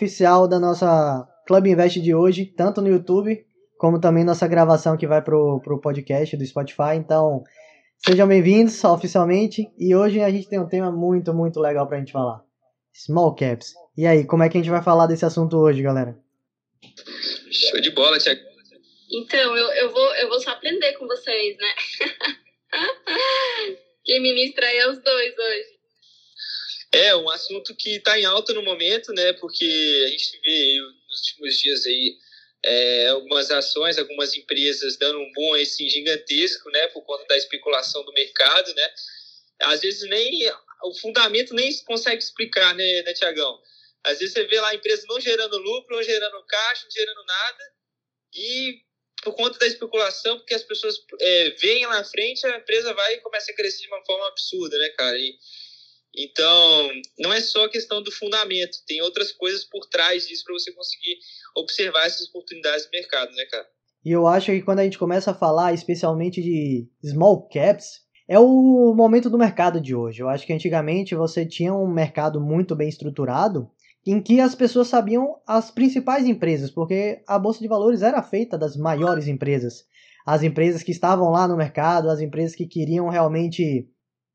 oficial da nossa Club Invest de hoje, tanto no YouTube como também nossa gravação que vai pro, pro podcast do Spotify. Então, sejam bem-vindos oficialmente. E hoje a gente tem um tema muito, muito legal pra gente falar. Small Caps. E aí, como é que a gente vai falar desse assunto hoje, galera? Show de bola, Tiago. Então, eu, eu, vou, eu vou só aprender com vocês, né? Quem ministra aí é os dois hoje. É, um assunto que está em alta no momento, né? Porque a gente vê nos últimos dias aí é, algumas ações, algumas empresas dando um boom assim, gigantesco, né? Por conta da especulação do mercado, né? Às vezes nem o fundamento nem consegue explicar, né, né Tiagão? Às vezes você vê lá a empresa não gerando lucro, não gerando caixa, não gerando nada, e por conta da especulação, porque as pessoas é, veem lá na frente, a empresa vai e começa a crescer de uma forma absurda, né, cara? E, então, não é só questão do fundamento, tem outras coisas por trás disso para você conseguir observar essas oportunidades do mercado, né, cara? E eu acho que quando a gente começa a falar especialmente de small caps, é o momento do mercado de hoje. Eu acho que antigamente você tinha um mercado muito bem estruturado em que as pessoas sabiam as principais empresas, porque a bolsa de valores era feita das maiores empresas, as empresas que estavam lá no mercado, as empresas que queriam realmente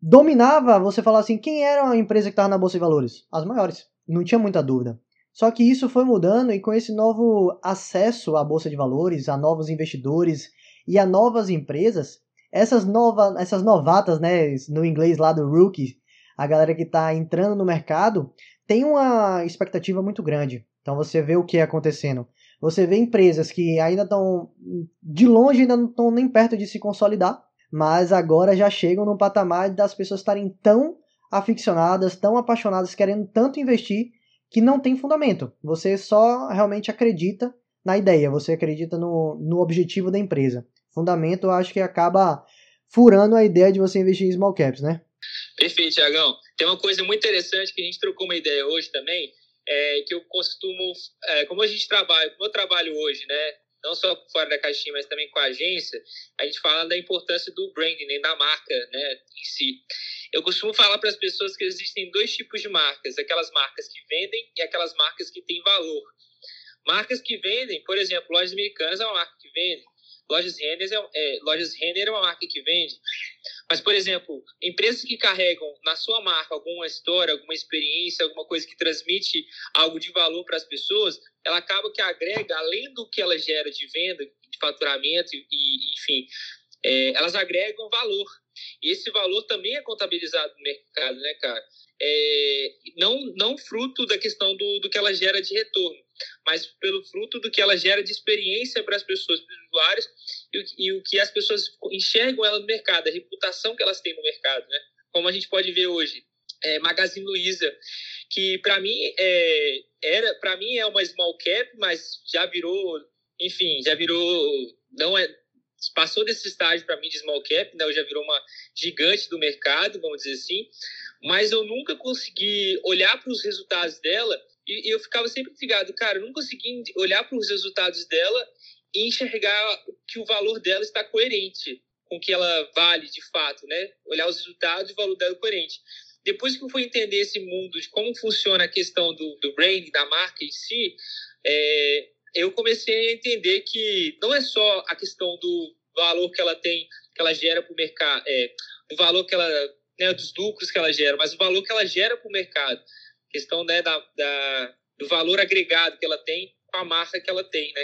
dominava, você falar assim, quem era a empresa que estava na bolsa de valores? As maiores, não tinha muita dúvida. Só que isso foi mudando e com esse novo acesso à bolsa de valores, a novos investidores e a novas empresas, essas novas, essas novatas, né, no inglês lá do rookie, a galera que está entrando no mercado, tem uma expectativa muito grande. Então você vê o que é acontecendo. Você vê empresas que ainda estão de longe ainda não estão nem perto de se consolidar, mas agora já chegam no patamar das pessoas estarem tão aficionadas, tão apaixonadas, querendo tanto investir que não tem fundamento. Você só realmente acredita na ideia, você acredita no, no objetivo da empresa. Fundamento, eu acho que acaba furando a ideia de você investir em small caps, né? Perfeito, Tiagão. Tem uma coisa muito interessante que a gente trocou uma ideia hoje também, é que eu costumo, é, como a gente trabalha, como eu trabalho hoje, né, não só fora da caixinha, mas também com a agência, a gente fala da importância do branding, né, da marca, né, em si. Eu costumo falar para as pessoas que existem dois tipos de marcas, aquelas marcas que vendem e aquelas marcas que têm valor. Marcas que vendem, por exemplo, lojas americanas é uma marca que vende, Lojas Renner é, é, Lojas Renner é uma marca que vende. Mas, por exemplo, empresas que carregam na sua marca alguma história, alguma experiência, alguma coisa que transmite algo de valor para as pessoas, ela acaba que agrega, além do que ela gera de venda, de faturamento e, enfim, é, elas agregam valor. E esse valor também é contabilizado no mercado, né, cara? É, não, não fruto da questão do, do que ela gera de retorno, mas pelo fruto do que ela gera de experiência para as pessoas, para os usuários, e, e, o que as pessoas enxergam ela no mercado, a reputação que elas têm no mercado, né? Como a gente pode ver hoje, é, Magazine Luiza, que para mim é, era, para mim é uma small cap, mas já virou, enfim, já virou, não é, passou desse estágio para mim de small cap, né? Já virou uma gigante do mercado, vamos dizer assim. Mas eu nunca consegui olhar para os resultados dela e, eu ficava sempre ligado, cara, eu não consegui olhar para os resultados dela e enxergar que o valor dela está coerente com o que ela vale de fato, né? Olhar os resultados e o valor dela coerente. Depois que eu fui entender esse mundo de como funciona a questão do, do da marca em si, é, eu comecei a entender que não é só a questão do valor que ela tem, que ela gera para o mercado, é, o valor que ela, né, dos lucros que ela gera, mas o valor que ela gera para o mercado questão né, da, da, do valor agregado que ela tem com a marca que ela tem, né?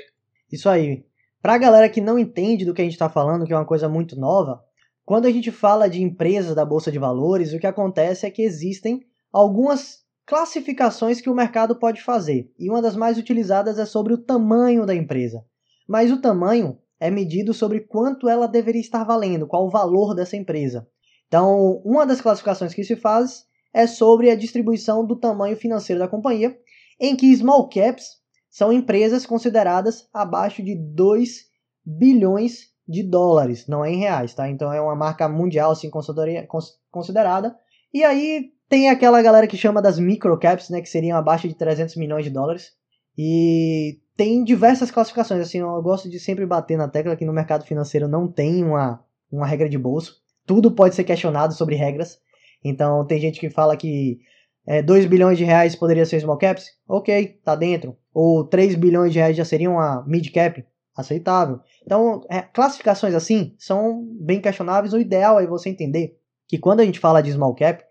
Isso aí. Para a galera que não entende do que a gente está falando, que é uma coisa muito nova, quando a gente fala de empresas da Bolsa de Valores, o que acontece é que existem algumas classificações que o mercado pode fazer. E uma das mais utilizadas é sobre o tamanho da empresa. Mas o tamanho é medido sobre quanto ela deveria estar valendo, qual o valor dessa empresa. Então, uma das classificações que se faz é sobre a distribuição do tamanho financeiro da companhia, em que small caps são empresas consideradas abaixo de 2 bilhões de dólares, não é em reais, tá? Então é uma marca mundial assim considerada. E aí tem aquela galera que chama das microcaps, né, que seriam abaixo de 300 milhões de dólares. E tem diversas classificações, assim, eu gosto de sempre bater na tecla que no mercado financeiro não tem uma, uma regra de bolso. Tudo pode ser questionado sobre regras. Então tem gente que fala que é, 2 bilhões de reais poderia ser small caps? Ok, tá dentro. Ou 3 bilhões de reais já seria uma mid cap? Aceitável. Então, é, classificações assim são bem questionáveis. O ideal é você entender que quando a gente fala de small cap,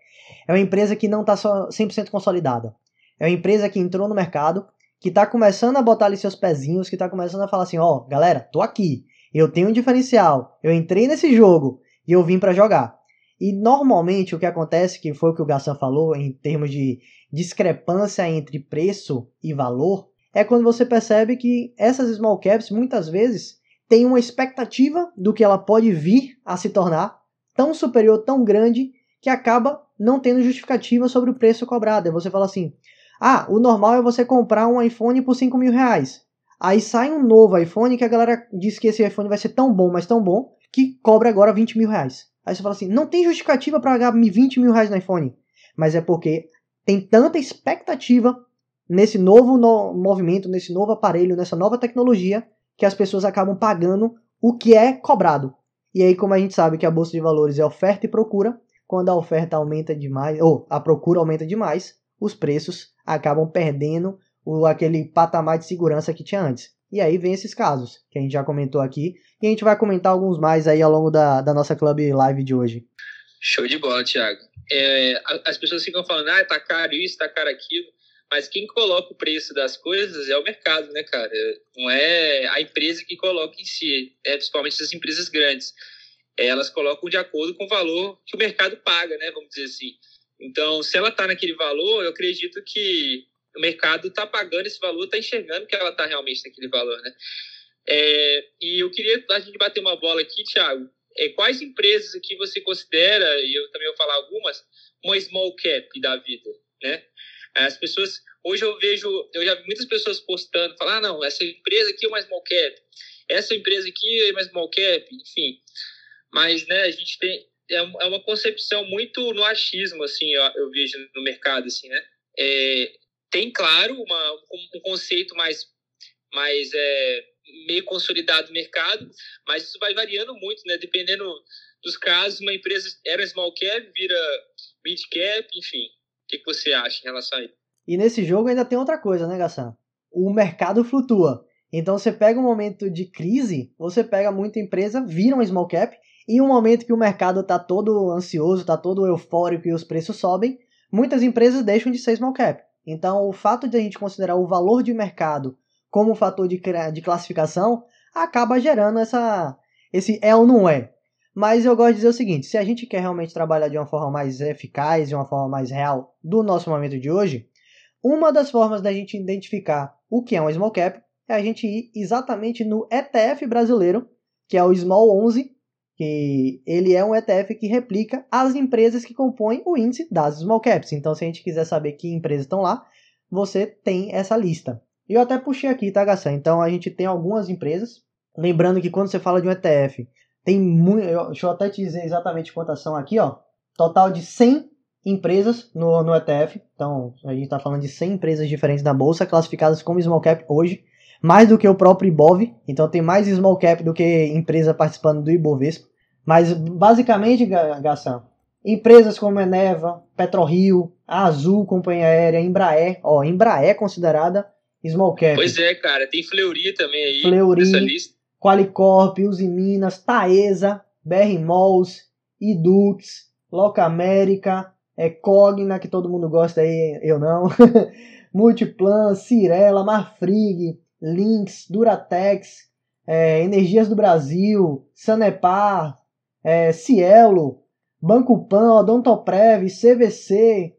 é uma empresa que não está 100% consolidada. É uma empresa que entrou no mercado, que está começando a botar ali seus pezinhos, que está começando a falar assim, ó, oh, galera, tô aqui, eu tenho um diferencial, eu entrei nesse jogo e eu vim para jogar. E normalmente o que acontece, que foi o que o Gassan falou em termos de discrepância entre preço e valor, é quando você percebe que essas small caps muitas vezes têm uma expectativa do que ela pode vir a se tornar tão superior, tão grande, que acaba não tendo justificativa sobre o preço cobrado. Você fala assim: ah, o normal é você comprar um iPhone por 5 mil reais. Aí sai um novo iPhone que a galera diz que esse iPhone vai ser tão bom, mas tão bom, que cobra agora 20 mil reais. Aí você fala assim, não tem justificativa para pagar 20 mil reais no iPhone. Mas é porque tem tanta expectativa nesse novo no movimento, nesse novo aparelho, nessa nova tecnologia, que as pessoas acabam pagando o que é cobrado. E aí, como a gente sabe que a bolsa de valores é oferta e procura, quando a oferta aumenta demais, ou a procura aumenta demais, os preços acabam perdendo o, aquele patamar de segurança que tinha antes. E aí vem esses casos, que a gente já comentou aqui, e a gente vai comentar alguns mais aí ao longo da, da nossa Club Live de hoje. Show de bola, Thiago. É, as pessoas ficam falando, ah, tá caro isso, tá caro aquilo, mas quem coloca o preço das coisas é o mercado, né, cara? Não é a empresa que coloca em si, é, principalmente as empresas grandes. Elas colocam de acordo com o valor que o mercado paga, né, vamos dizer assim. Então, se ela está naquele valor, eu acredito que o mercado está pagando esse valor, está enxergando que ela está realmente naquele valor, né? É, e eu queria a gente bater uma bola aqui, Thiago. É, quais empresas aqui você considera, e eu também vou falar algumas, uma small cap da vida, né? As pessoas, hoje eu vejo, eu já vi muitas pessoas postando, falar, ah, não, essa empresa aqui é uma small cap, essa empresa aqui é uma small cap, enfim. Mas, né, a gente tem, é, é uma concepção muito no achismo, assim, eu, eu vejo no mercado, assim, né? É, tem, claro, uma, um conceito mais, mais é, meio consolidado no mercado, mas isso vai variando muito, né? Dependendo dos casos, uma empresa era small cap, vira mid cap, enfim. O que, que você acha em relação a isso? E nesse jogo ainda tem outra coisa, né, Gassan? O mercado flutua. Então você pega um momento de crise, você pega muita empresa, vira um small cap, e um momento que o mercado está todo ansioso, está todo eufórico e os preços sobem, muitas empresas deixam de ser small cap. Então, o fato de a gente considerar o valor de mercado como fator de, de classificação acaba gerando essa, esse é ou não é. Mas eu gosto de dizer o seguinte: se a gente quer realmente trabalhar de uma forma mais eficaz, de uma forma mais real do nosso momento de hoje, uma das formas da gente identificar o que é um small cap é a gente ir exatamente no ETF brasileiro, que é o Small 11, que ele é um ETF que replica as empresas que compõem o índice das small caps. Então, se a gente quiser saber que empresas estão lá, você tem essa lista. E eu até puxei aqui, tá, Gassan? Então, a gente tem algumas empresas. Lembrando que quando você fala de um ETF, tem muito. Deixa eu até te dizer exatamente quantas são aqui, ó. Total de 100 empresas no, no ETF. Então, a gente está falando de 100 empresas diferentes da bolsa, classificadas como small cap hoje mais do que o próprio Ibov, então tem mais small cap do que empresa participando do Ibovespa. Mas basicamente, Gação, empresas como Eneva, PetroRio, Azul, Companhia Aérea, Embraer, ó, Embraer é considerada small cap. Pois é, cara, tem Fleury também aí Fleury, nessa lista. Qualicorp, Uzi Minas, Taesa, BR Malls, Edux, Loca América, é Cogna, que todo mundo gosta aí, eu não. Multiplan, Cirela, Marfrig, Lynx, Duratex, é, Energias do Brasil, Sanepar, é, Cielo, Banco Pan, Odontoprev, CVC,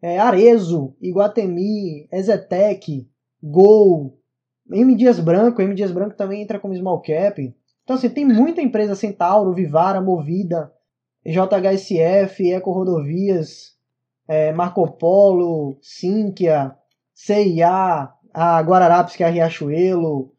é, Arezo, Iguatemi, Ezetec, Gol, M Dias Branco, M Dias Branco também entra como small cap. Então assim, tem muita empresa, Centauro, Vivara, Movida, JHSF, Eco Rodovias, é, Marco Polo, Sinqia, CIA, a Guararapes, que é a Riachuelo,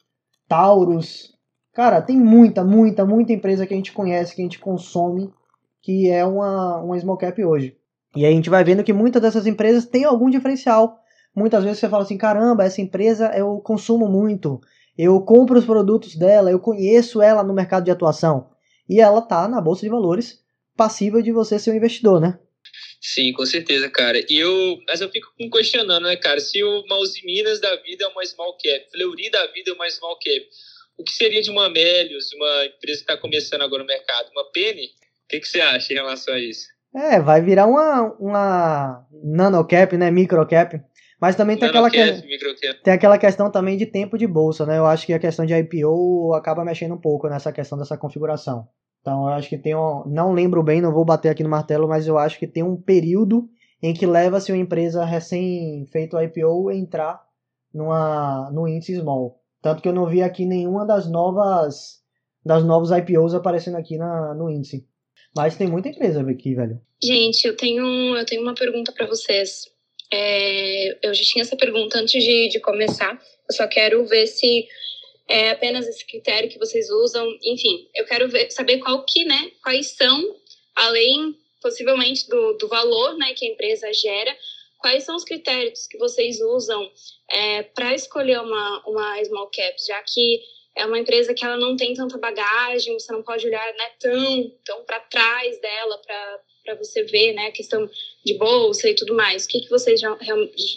Taurus, Cara, tem muita, muita, muita empresa que a gente conhece, que a gente consome, que é uma, uma small cap hoje. E aí a gente vai vendo que muitas dessas empresas têm algum diferencial. Muitas vezes você fala assim, caramba, essa empresa eu consumo muito, eu compro os produtos dela, eu conheço ela no mercado de atuação. E ela tá na bolsa de valores, passível de você ser um investidor, né? Sim, com certeza, cara. E eu, mas eu fico questionando, né, cara, se uma Minas da vida é uma small cap, Fleury da vida é uma small cap, o que seria de uma Melius, uma empresa que está começando agora no mercado, uma Penny? O que, que você acha em relação a isso? É, vai virar uma, uma nanocap, né, microcap. Mas também tem aquela, que... tem aquela questão também de tempo de bolsa, né? Eu acho que a questão de IPO acaba mexendo um pouco nessa questão dessa configuração. Então eu acho que tem um, não lembro bem, não vou bater aqui no martelo, mas eu acho que tem um período em que leva-se uma empresa recém feito IPO entrar numa no índice small. Tanto que eu não vi aqui nenhuma das novas das novos IPOs aparecendo aqui na, no índice. Mas tem muita empresa aqui, velho. Gente, eu tenho, eu tenho uma pergunta para vocês. É, eu já tinha essa pergunta antes de, de começar. Eu só quero ver se é apenas esse critério que vocês usam. Enfim, eu quero ver, saber qual que, né, quais são, além possivelmente do, do valor né, que a empresa gera, quais são os critérios que vocês usam é, para escolher uma, uma small cap, já que é uma empresa que ela não tem tanta bagagem, você não pode olhar né, tão, tão para trás dela para você ver né, a questão de bolsa e tudo mais. O que, que vocês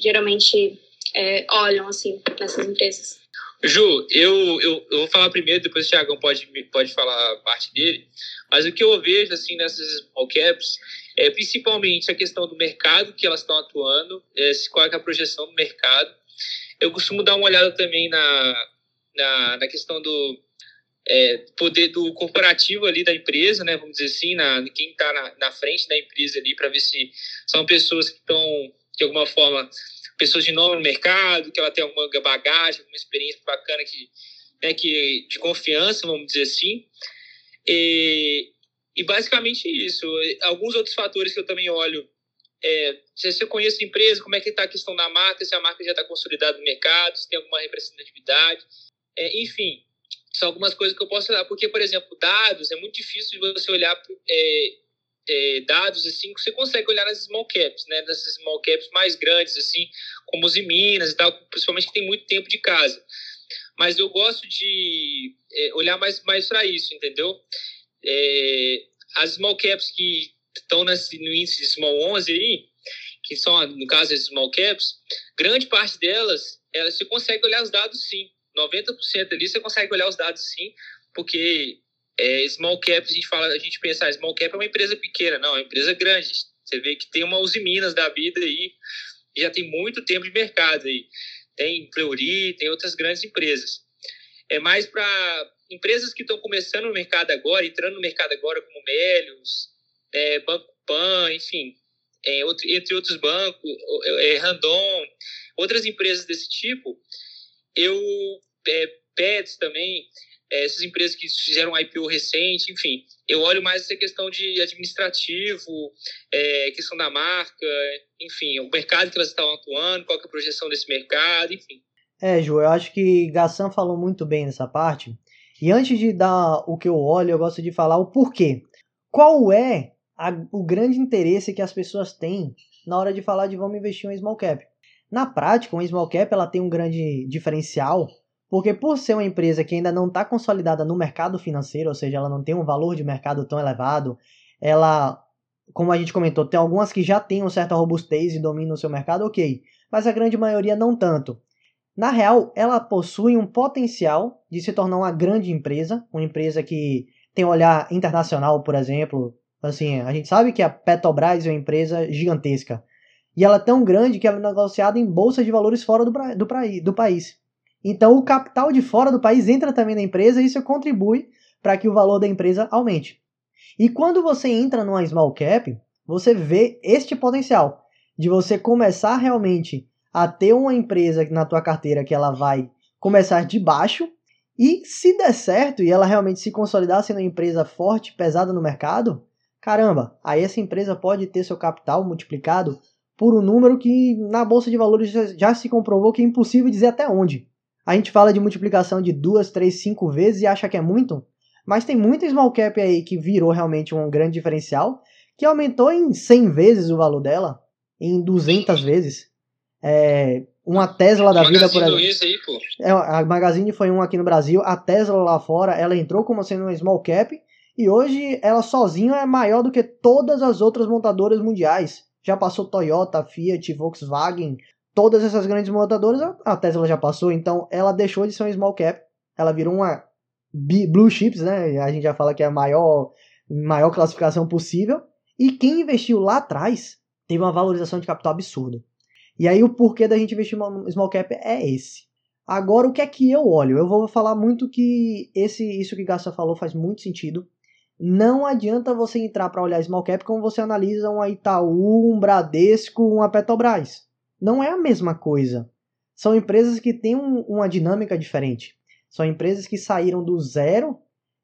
geralmente é, olham assim nessas empresas? Ju, eu, eu, eu vou falar primeiro, depois o Thiagão pode, pode falar a parte dele. Mas o que eu vejo assim nessas small caps é principalmente a questão do mercado que elas estão atuando, é, qual é a projeção do mercado. Eu costumo dar uma olhada também na, na, na questão do é, poder do corporativo ali da empresa, né? Vamos dizer assim, na, quem está na, na frente da empresa ali para ver se são pessoas que estão de alguma forma pessoas de nome no mercado, que ela tem alguma bagagem, alguma experiência bacana que, né, que de confiança, vamos dizer assim. E, e basicamente isso. Alguns outros fatores que eu também olho é, se você conhece a empresa, como é que está a questão da marca, se a marca já está consolidada no mercado, se tem alguma representatividade, é, enfim, são algumas coisas que eu posso olhar, porque, por exemplo, dados, é muito difícil você olhar é, é, dados assim que você consegue olhar nas small caps, né? Nessas small caps mais grandes, assim, como os em Minas e tal, principalmente que tem muito tempo de casa. Mas eu gosto de é, olhar mais, mais para isso, entendeu? É, as small caps que estão nesse, no índice de small 11 aí, que são, no caso, as small caps, grande parte delas, elas, você consegue olhar os dados sim. 90% ali você consegue olhar os dados sim, porque é, small cap, a gente fala, a gente pensa, ah, small cap é uma empresa pequena, não, é uma empresa grande. Você vê que tem uma Uzi Minas da vida aí, já tem muito tempo de mercado aí. Tem Fleury, tem outras grandes empresas. É mais para empresas que estão começando no mercado agora, entrando no mercado agora, como Melios, é, Banco Pan, enfim, é, outro, entre outros bancos, é, Randon, outras empresas desse tipo, eu, é, Pets também, é, essas empresas que fizeram IPO recente, enfim, eu olho mais essa questão de administrativo, é, questão da marca, enfim, o mercado que elas estão atuando, qual é a projeção desse mercado, enfim. É, Ju, eu acho que Gassan falou muito bem nessa parte. E antes de dar o que eu olho, eu gosto de falar o porquê. Qual é a, o grande interesse que as pessoas têm na hora de falar de vamos investir em um small cap? Na prática, um small cap ela tem um grande diferencial porque por ser uma empresa que ainda não está consolidada no mercado financeiro, ou seja, ela não tem um valor de mercado tão elevado, ela, como a gente comentou, tem algumas que já têm uma certa robustez e dominam o seu mercado, ok. Mas a grande maioria não tanto. Na real, ela possui um potencial de se tornar uma grande empresa, uma empresa que tem um olhar internacional, por exemplo. Assim, a gente sabe que a Petrobras é uma empresa gigantesca. E ela é tão grande que ela é negociada em bolsa de valores fora do, do, do país. Então o capital de fora do país entra também na empresa e isso contribui para que o valor da empresa aumente. E quando você entra numa small cap, você vê este potencial de você começar realmente a ter uma empresa na tua carteira que ela vai começar de baixo e se der certo e ela realmente se consolidar sendo uma empresa forte, pesada no mercado, caramba, aí essa empresa pode ter seu capital multiplicado por um número que na bolsa de valores já, se comprovou que é impossível dizer até onde. A gente fala de multiplicação de duas, três, cinco vezes e acha que é muito, mas tem muita small cap aí que virou realmente um grande diferencial, que aumentou em 100 vezes o valor dela, em 200 vezes. É, uma Tesla da vida, por exemplo. Aí, pô. É, a Magazine foi um aqui no Brasil, a Tesla lá fora, ela entrou como sendo uma small cap, e hoje ela sozinha é maior do que todas as outras montadoras mundiais. Já passou Toyota, Fiat, Volkswagen, todas essas grandes montadoras, a Tesla já passou, então ela deixou de ser uma small cap, ela virou uma blue chips, né? A gente já fala que é a maior, maior classificação possível. E quem investiu lá atrás teve uma valorização de capital absurda. E aí o porquê da gente investir em small cap é esse. Agora, o que é que eu olho? Eu vou falar muito que esse isso que Gassa falou faz muito sentido. Não adianta você entrar para olhar small cap como você analisa um Itaú, um Bradesco, uma Petrobras. Não é a mesma coisa. São empresas que têm um, uma dinâmica diferente. São empresas que saíram do zero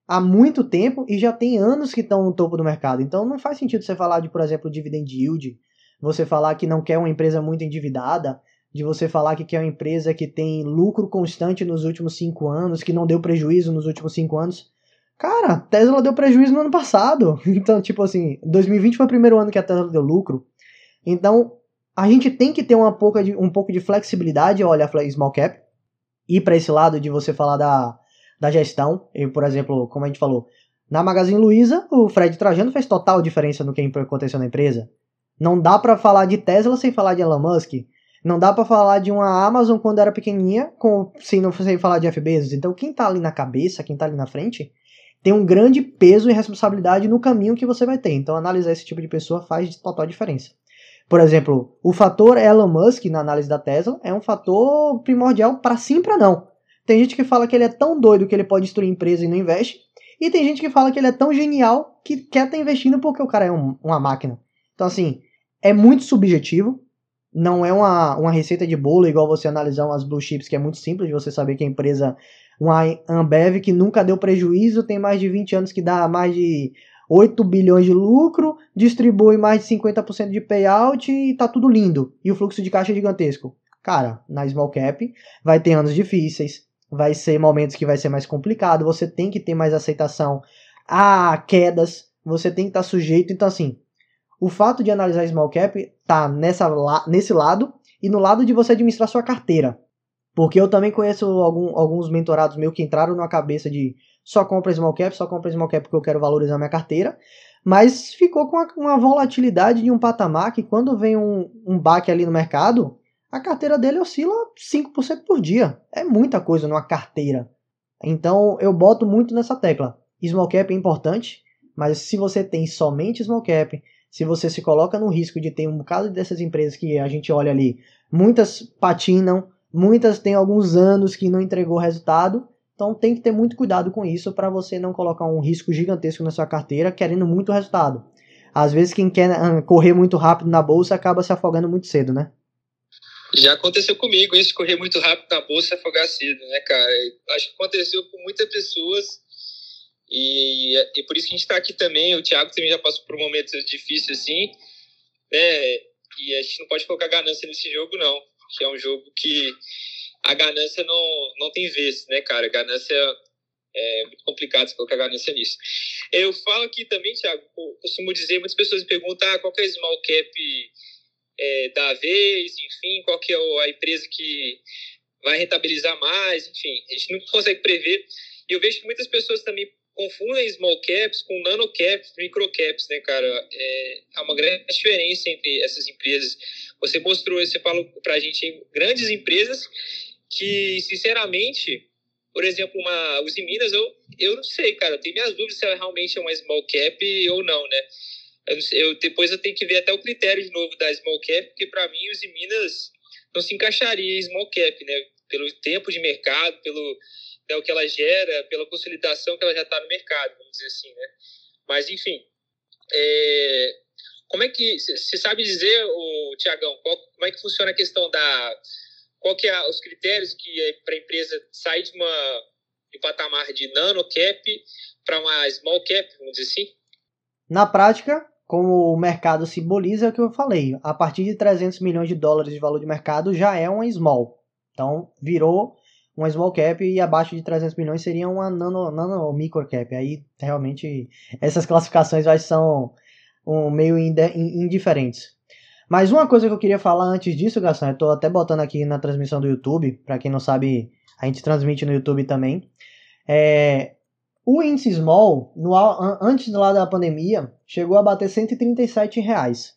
há muito tempo e já tem anos que estão no topo do mercado. Então não faz sentido você falar de, por exemplo, dividend yield, você falar que não quer uma empresa muito endividada, de você falar que quer uma empresa que tem lucro constante nos últimos cinco anos, que não deu prejuízo nos últimos cinco anos. Cara, Tesla deu prejuízo no ano passado. Então, tipo assim, 2020 foi o primeiro ano que a Tesla deu lucro. Então, a gente tem que ter uma pouca de, um pouco de flexibilidade, olha, small cap, ir para esse lado de você falar da, da gestão. Por exemplo, como a gente falou, na Magazine Luiza, o Fred Trajano fez total diferença no que aconteceu na empresa. Não dá para falar de Tesla sem falar de Elon Musk. Não dá para falar de uma Amazon quando era pequenininha com, sem, não, sem falar de Jeff. Então, quem tá ali na cabeça, quem tá ali na frente, tem um grande peso e responsabilidade no caminho que você vai ter. Então, analisar esse tipo de pessoa faz total diferença. Por exemplo, o fator Elon Musk na análise da Tesla é um fator primordial para sim para não. Tem gente que fala que ele é tão doido que ele pode destruir empresa e não investe, e tem gente que fala que ele é tão genial que quer estar tá investindo porque o cara é um, uma máquina. Então, assim, é muito subjetivo. Não é uma, uma receita de bolo igual você analisar umas blue chips, que é muito simples de você saber que a empresa, uma Ambev que nunca deu prejuízo, tem mais de 20 anos que dá mais de 8 bilhões de lucro, distribui mais de 50% de payout e tá tudo lindo. E o fluxo de caixa é gigantesco. Cara, na small cap vai ter anos difíceis, vai ser momentos que vai ser mais complicado, você tem que ter mais aceitação a quedas, você tem que estar tá sujeito. Então, assim, o fato de analisar small cap tá nessa, nesse lado e no lado de você administrar sua carteira. Porque eu também conheço algum, alguns mentorados meus que entraram na cabeça de só compra small cap, só compra small cap porque eu quero valorizar minha carteira. Mas ficou com uma, volatilidade de um patamar que quando vem um, um baque ali no mercado, a carteira dele oscila 5% por dia. É muita coisa numa carteira. Então eu boto muito nessa tecla. Small cap é importante, mas se você tem somente small cap, se você se coloca no risco de ter um bocado dessas empresas que a gente olha ali, muitas patinam, muitas têm alguns anos que não entregou resultado, então tem que ter muito cuidado com isso para você não colocar um risco gigantesco na sua carteira querendo muito resultado. Às vezes quem quer ah, correr muito rápido na bolsa acaba se afogando muito cedo, né? Já aconteceu comigo isso, correr muito rápido na bolsa e afogar cedo, né, cara? Acho que aconteceu com muitas pessoas e, e por isso que a gente está aqui também. O Thiago também já passou por momentos difíceis assim, né? E a gente não pode colocar ganância nesse jogo, não. Que é um jogo que a ganância não, não tem vez, né, cara? A ganância é muito complicado você colocar ganância nisso. Eu falo aqui também, Thiago, costumo dizer, muitas pessoas me perguntam ah, qual é o small cap é, da vez, enfim, qual que é a empresa que vai rentabilizar mais, enfim, a gente não consegue prever. E eu vejo que muitas pessoas também confundem small caps com nano caps, micro caps, né, cara? É, há uma grande diferença entre essas empresas. Você mostrou, você falou pra gente grandes empresas que, sinceramente, por exemplo, uma Uzi Minas, eu, eu não sei, cara, eu tenho minhas dúvidas se ela realmente é uma small cap ou não, né? Eu, eu, depois eu tenho que ver até o critério de novo da small cap, porque para mim Uzi Minas não se encaixaria em small cap, né? Pelo tempo de mercado, pelo né, o que ela gera, pela consolidação que ela já está no mercado, vamos dizer assim, né? Mas, enfim, é, como é que, você sabe dizer, o Tiagão, como é que funciona a questão da, qual que é os critérios que é para a empresa sair de uma de um patamar de nano cap para uma small cap, vamos dizer assim? Na prática, como o mercado simboliza, é o que eu falei. A partir de 300 milhões de dólares de valor de mercado já é uma small. Então, virou uma small cap e abaixo de 300 milhões seria uma nano, nano micro cap. Aí realmente essas classificações já são um, meio indiferentes. Mas uma coisa que eu queria falar antes disso, Gastão, eu tô até botando aqui na transmissão do YouTube, para quem não sabe, a gente transmite no YouTube também. É, o índice small, no, antes lá da pandemia, chegou a bater 137 reais.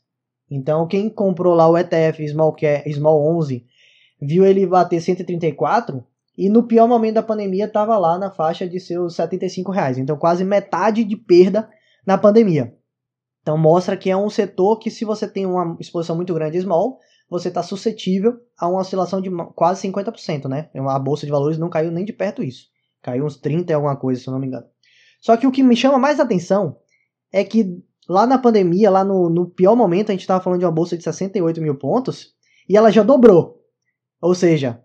Então, quem comprou lá o ETF Small, Small 11 viu ele bater 134 e no pior momento da pandemia estava lá na faixa de seus 75 reais. Então, quase metade de perda na pandemia. Então, mostra que é um setor que, se você tem uma exposição muito grande small, você está suscetível a uma oscilação de quase 50%, né? A bolsa de valores não caiu nem de perto isso. Caiu uns 30 e alguma coisa, se eu não me engano. Só que o que me chama mais atenção é que lá na pandemia, lá no, no pior momento, a gente estava falando de uma bolsa de 68 mil pontos e ela já dobrou. Ou seja,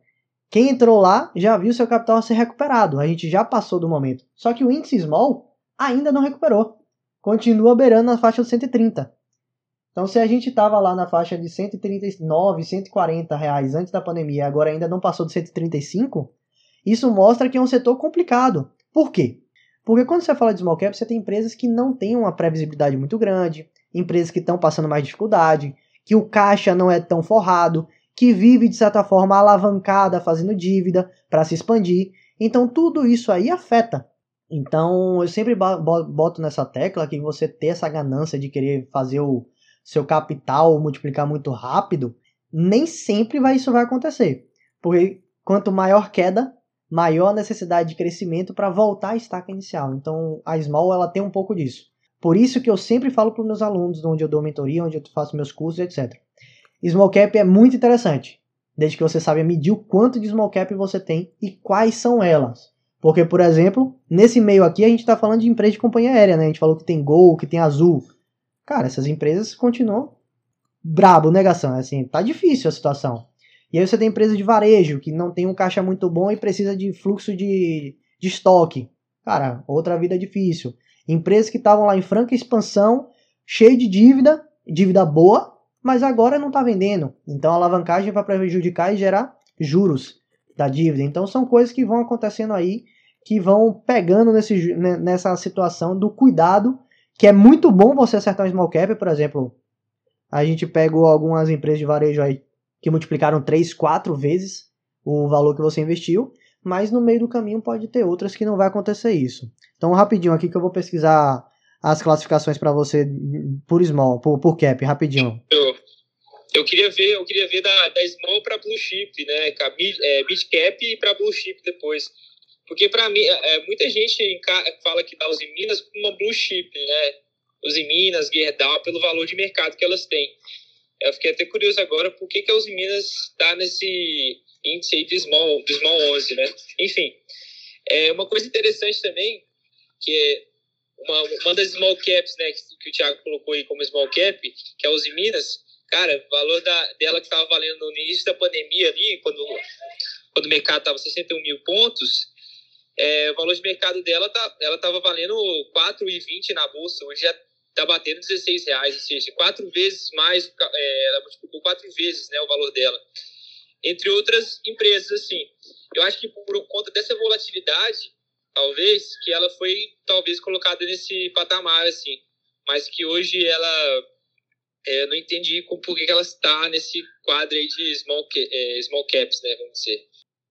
quem entrou lá já viu seu capital ser recuperado. A gente já passou do momento. Só que o índice small ainda não recuperou. Continua beirando na faixa dos 130. Então, se a gente estava lá na faixa de 139, 140 reais antes da pandemia, agora ainda não passou de 135, isso mostra que é um setor complicado. Por quê? Porque quando você fala de small cap, você tem empresas que não têm uma previsibilidade muito grande, empresas que estão passando mais dificuldade, que o caixa não é tão forrado, que vive de certa forma alavancada, fazendo dívida para se expandir. Então tudo isso aí afeta. Então eu sempre boto nessa tecla que você ter essa ganância de querer fazer o seu capital multiplicar muito rápido, nem sempre vai, isso vai acontecer. Porque quanto maior queda, maior necessidade de crescimento para voltar à estaca inicial. Então a Small ela tem um pouco disso. Por isso que eu sempre falo para os meus alunos, onde eu dou mentoria, onde eu faço meus cursos, etc. Small cap é muito interessante, desde que você saiba medir o quanto de small cap você tem e quais são elas. Porque, por exemplo, nesse meio aqui a gente está falando de empresa de companhia aérea, né? A gente falou que tem Gol, que tem Azul. Cara, essas empresas continuam brabo, negação. Assim, tá difícil a situação. E aí você tem empresa de varejo, que não tem um caixa muito bom e precisa de fluxo de, de estoque. Cara, outra vida difícil. Empresas que estavam lá em franca expansão, cheio de dívida, dívida boa, mas agora não está vendendo. Então a alavancagem vai prejudicar e gerar juros da dívida. Então são coisas que vão acontecendo aí, que vão pegando nesse, nessa situação do cuidado, que é muito bom você acertar um small cap, por exemplo. A gente pegou algumas empresas de varejo aí que multiplicaram 3, 4 vezes o valor que você investiu, mas no meio do caminho pode ter outras que não vai acontecer isso. Então rapidinho aqui que eu vou pesquisar as classificações para você por small, por, por cap, rapidinho. Eu, eu queria ver, eu queria ver da, da small para blue chip, né? Mid, é, mid cap para blue chip depois. Porque para mim, é, é muita gente fala que dá os em Minas como uma blue chip, né? Os em Minas, Gerdau, pelo valor de mercado que elas têm. Eu fiquei até curioso agora por que, que a Uzi Minas está nesse índice aí de small, de small 11, né? Enfim, é uma coisa interessante também, que é uma, uma das small caps, né, que, que, o Thiago colocou aí como small cap, que é a Uzi Minas, cara, o valor da, dela que estava valendo no início da pandemia ali, quando, quando o mercado estava 61 mil pontos, é, o valor de mercado dela tá, ela estava valendo 4,20 na bolsa, hoje já está batendo 16 reais, ou seja, quatro vezes mais, é, ela multiplicou quatro vezes né, o valor dela. Entre outras empresas, assim. Eu acho que por conta dessa volatilidade, talvez, que ela foi talvez colocada nesse patamar, assim. Mas que hoje ela é, não entendi como, por que ela está nesse quadro aí de small, é, small caps, né, vamos dizer.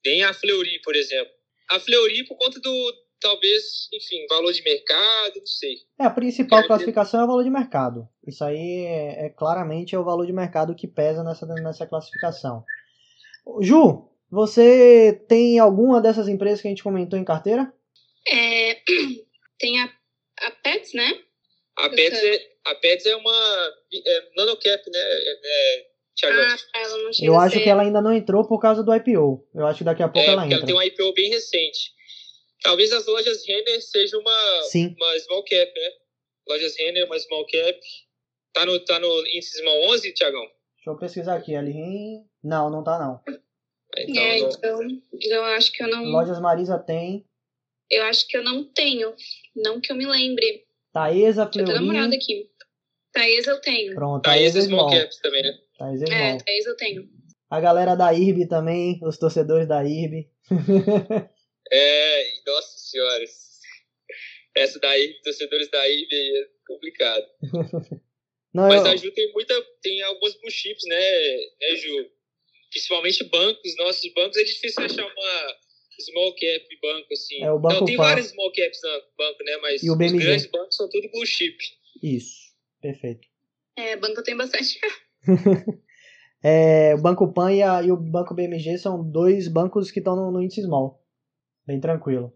Tem a Fleury, por exemplo. A Fleury, por conta do, talvez, enfim, valor de mercado, não sei. É, a principal classificação é o valor de mercado. Isso aí é, é, claramente é o valor de mercado que pesa nessa, nessa classificação. Ju, você tem alguma dessas empresas que a gente comentou em carteira? É, tem a, a Pets, né? A Pets, é, a Pets é uma é, nanocap, né? É, é Ah, ela não Eu acho que ela ainda não entrou por causa do IPO. Eu acho que daqui a pouco é, ela entra. Ela tem um IPO bem recente. Talvez as lojas Renner seja uma, Sim. uma small cap, né? Lojas Renner, uma small cap. Tá no, tá no índice small 11, Tiagão? Deixa eu pesquisar aqui. Ali Não, não tá não. Então, é, então, então eu acho que eu não. Lojas Marisa tem. Eu acho que eu não tenho. Não que eu me lembre. Taesa, Fleury. Eu tô namorada aqui. Taesa eu tenho. Pronto, Taesa, Taesa Small Caps também, né? Taesa Small. É, Taesa eu tenho. A galera da IRB também, os torcedores da IRB. é, nossa senhora. Essa da IRB, torcedores da IRB é complicado. Não, Mas eu... a Ju tem muita, tem alguns blue chips, né, né, Ju? Principalmente bancos, nossos bancos é difícil achar uma small cap banco, assim. É, o banco Não, tem vários small caps no banco, né? Mas e o BMG. os grandes bancos são tudo blue chip. Isso, perfeito. É, banco tem bastante. é, o Banco Pan e, a, e, o Banco BMG são dois bancos que estão no, no índice small. Bem tranquilo.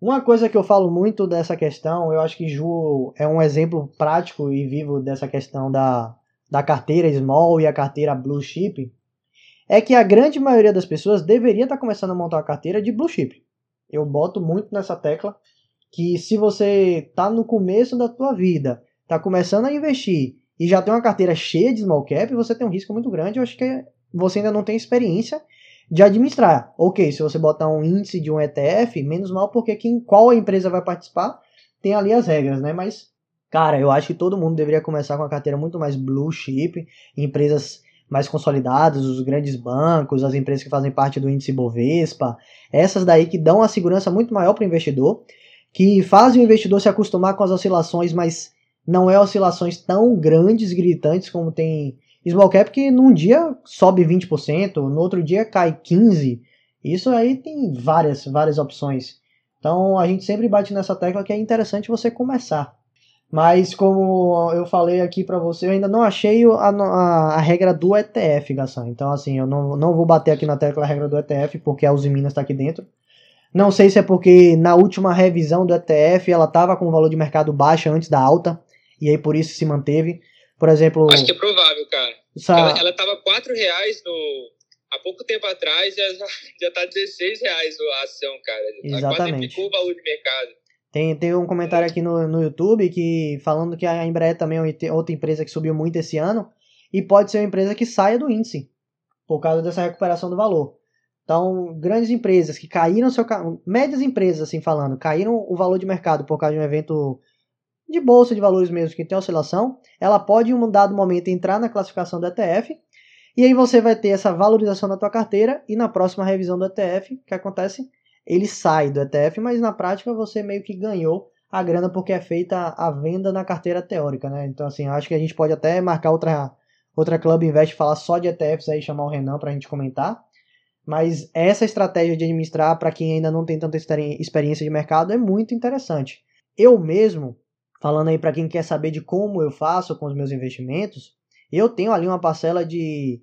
Uma coisa que eu falo muito dessa questão, eu acho que Ju é um exemplo prático e vivo dessa questão da, da carteira small e a carteira blue chip, é que a grande maioria das pessoas deveria estar começando a montar uma carteira de blue chip. Eu boto muito nessa tecla que se você está no começo da tua vida, está começando a investir e já tem uma carteira cheia de small cap, você tem um risco muito grande. Eu acho que você ainda não tem experiência de administrar. Ok, se você botar um índice de um ETF, menos mal, porque quem, qual a empresa vai participar tem ali as regras, né? Mas, cara, eu acho que todo mundo deveria começar com a carteira muito mais blue chip, empresas mais consolidadas, os grandes bancos, as empresas que fazem parte do índice Bovespa, essas daí que dão uma segurança muito maior para o investidor, que fazem o investidor se acostumar com as oscilações, mas não é oscilações tão grandes, gritantes como tem small cap que num dia sobe 20%, no outro dia cai 15%. Isso aí tem várias, várias opções. Então a gente sempre bate nessa tecla que é interessante você começar. Mas como eu falei aqui para você, eu ainda não achei a, a, a, regra do ETF, Gação. Então assim, eu não, não vou bater aqui na tecla a regra do ETF, porque a Uzi Minas está aqui dentro. Não sei se é porque na última revisão do ETF ela estava com o valor de mercado baixo antes da alta, e aí por isso se manteve. Por exemplo. Acho que é provável, cara. Essa... Ela, ela tava 4 reais no. Há pouco tempo atrás já, já tá 16 reais a ação, cara. Exatamente. Quase o valor de mercado. Tem, tem um comentário aqui no, no YouTube que falando que a Embraer também é outra empresa que subiu muito esse ano e pode ser uma empresa que saia do índice por causa dessa recuperação do valor. Então, grandes empresas que caíram seu médias empresas assim falando, caíram o valor de mercado por causa de um evento de bolsa de valores mesmo que tem oscilação, ela pode em um dado momento entrar na classificação do ETF e aí você vai ter essa valorização da tua carteira e na próxima revisão do ETF, que acontece, ele sai do ETF, mas na prática você meio que ganhou a grana porque é feita a venda na carteira teórica, né? Então assim, acho que a gente pode até marcar outra outra Club Invest falar só de ETFs aí chamar o Renan para a gente comentar. Mas essa estratégia de administrar para quem ainda não tem tanta experiência de mercado é muito interessante. Eu mesmo falando aí para quem quer saber de como eu faço com os meus investimentos, eu tenho ali uma parcela de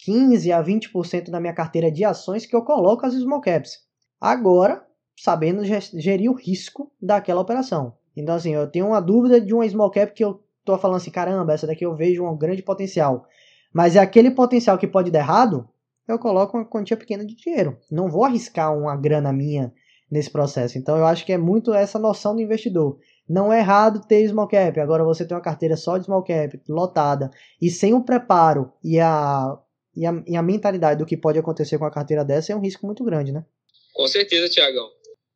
15 a 20% da minha carteira de ações que eu coloco as small caps. Agora, sabendo gerir o risco daquela operação. Então, assim, eu tenho uma dúvida de uma small cap que eu tô falando assim, caramba, essa daqui eu vejo um grande potencial. Mas é aquele potencial que pode dar errado, eu coloco uma quantia pequena de dinheiro. Não vou arriscar uma grana minha nesse processo. Então, eu acho que é muito essa noção do investidor. Não é errado ter small cap. Agora você tem uma carteira só de small cap, lotada, e sem o preparo e a, e a, e a mentalidade do que pode acontecer com a carteira dessa, é um risco muito grande, né? Com certeza, Tiagão.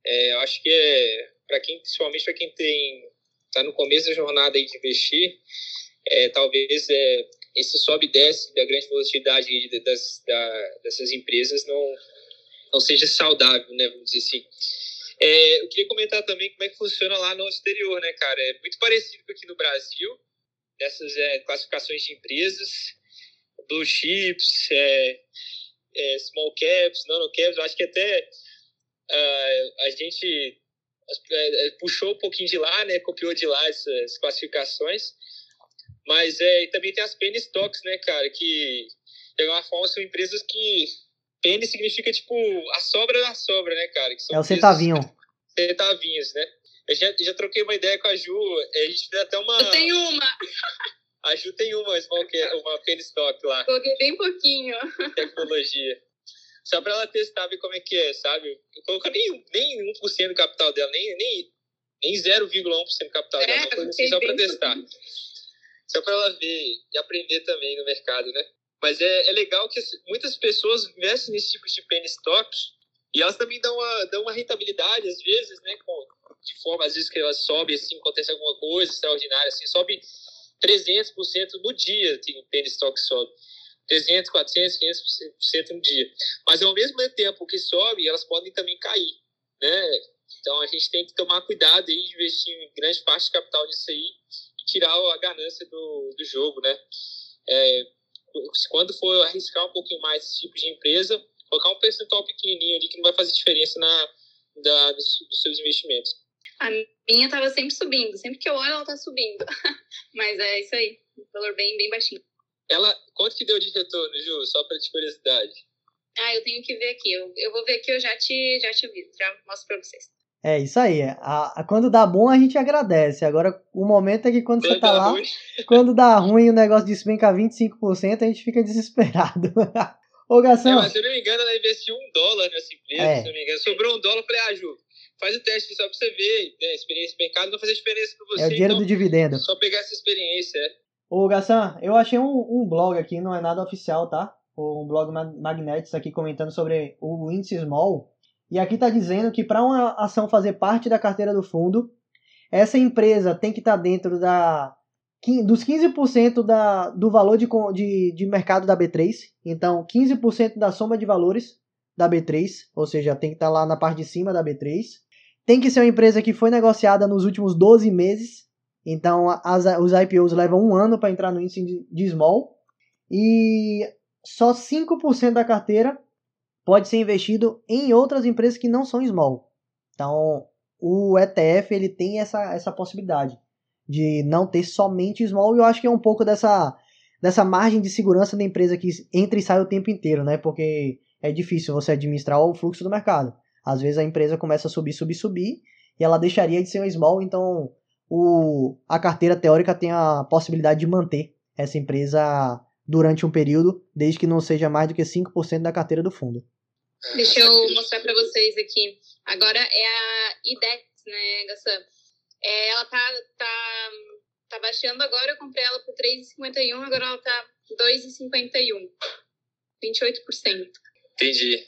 É, eu acho que é, para quem, principalmente para quem tem tá no começo da jornada aí de investir, é, talvez é, esse sobe e desce da grande volatilidade das, da, dessas empresas não, não seja saudável, né? Vamos dizer assim. É, eu queria comentar também como é que funciona lá no exterior, né, cara? É muito parecido com aqui no Brasil, nessas é, classificações de empresas, blue chips, é, é, small caps, nano caps. Eu acho que até uh, a gente é, é, puxou um pouquinho de lá, né? Copiou de lá essas classificações. Mas é, também tem as penny stocks, né, cara? Que de alguma forma são empresas que Penny significa, tipo, a sobra da sobra, né, cara? é o centavinho. Centavinhos, né? Eu já, já troquei uma ideia com a Ju, a gente fez até uma... Eu tenho uma! A Ju tem uma, uma penny stock lá. Coloquei bem pouquinho. Tecnologia. Só pra ela testar, ver como é que é, sabe? Eu coloquei nem, nem 1% do capital dela, nem, nem, nem 0,1% do capital é, dela. Uma coisa assim, só pra testar. Só pra ela ver e aprender também no mercado, né? Mas é, é legal que muitas pessoas investem nesse tipo de penny stock e elas também dão uma, dão uma rentabilidade, às vezes, né? Com, de forma, às vezes, que elas sobem, assim, acontece alguma coisa extraordinária, assim, sobe 300% no dia, tem um penny stock sobe. 300, 400, 500% no dia. Mas, ao mesmo tempo que sobe, elas podem também cair, né? Então, a gente tem que tomar cuidado e investir em grande parte do capital nisso aí e tirar a ganância do, do jogo, né? É, quando for arriscar um pouquinho mais esse tipo de empresa, colocar um percentual pequenininho ali que não vai fazer diferença na, da, dos, dos seus investimentos. A minha tava sempre subindo. Sempre que eu olho, ela tá subindo. Mas é isso aí. Valor bem, bem baixinho. Ela, quanto que deu de retorno, Ju? Só para de curiosidade. Ah, eu tenho que ver aqui. Eu, eu vou ver aqui, eu já te, já te aviso. Já mostro para vocês. É isso aí. A, a, quando dá bom, a gente agradece. Agora, o momento é que quando, você tá lá, ruim. quando dá ruim o negócio despenca 25%, a gente fica desesperado. Ô, Gação. É, mas se eu não me engano, ela investiu um dólar nessa empresa, é. se não me engano. Sobrou um dólar, eu falei, ah, Ju, faz o teste só pra você ver, né? Experiência de mercado não fazer diferença pra você. É o dinheiro então, do dividendo. Só pegar essa experiência, é. Ô, Gassan, eu achei um, um blog aqui, não é nada oficial, tá? Um blog Magnetics aqui comentando sobre o índice small. E aqui está dizendo que para uma ação fazer parte da carteira do fundo, essa empresa tem que estar tá dentro da, dos 15% da, do valor de, de, de mercado da B3. Então, 15% da soma de valores da B3, ou seja, tem que estar tá lá na parte de cima da B3. Tem que ser uma empresa que foi negociada nos últimos 12 meses então, as, os IPOs levam um ano para entrar no índice de, de small e só 5% da carteira pode ser investido em outras empresas que não são small. Então, o ETF ele tem essa, essa possibilidade de não ter somente small e eu acho que é um pouco dessa, dessa margem de segurança da empresa que entra e sai o tempo inteiro, né? Porque é difícil você administrar o fluxo do mercado. Às vezes a empresa começa a subir, subir, subir e ela deixaria de ser um small, então o, a carteira teórica tem a possibilidade de manter essa empresa durante um período, desde que não seja mais do que 5% da carteira do fundo. Deixa eu mostrar para vocês aqui. Agora é a IDEX, né, Gassan? É, ela tá, tá, tá baixando agora, eu comprei ela por 3,51, agora ela tá 2,51. 28%. Entendi.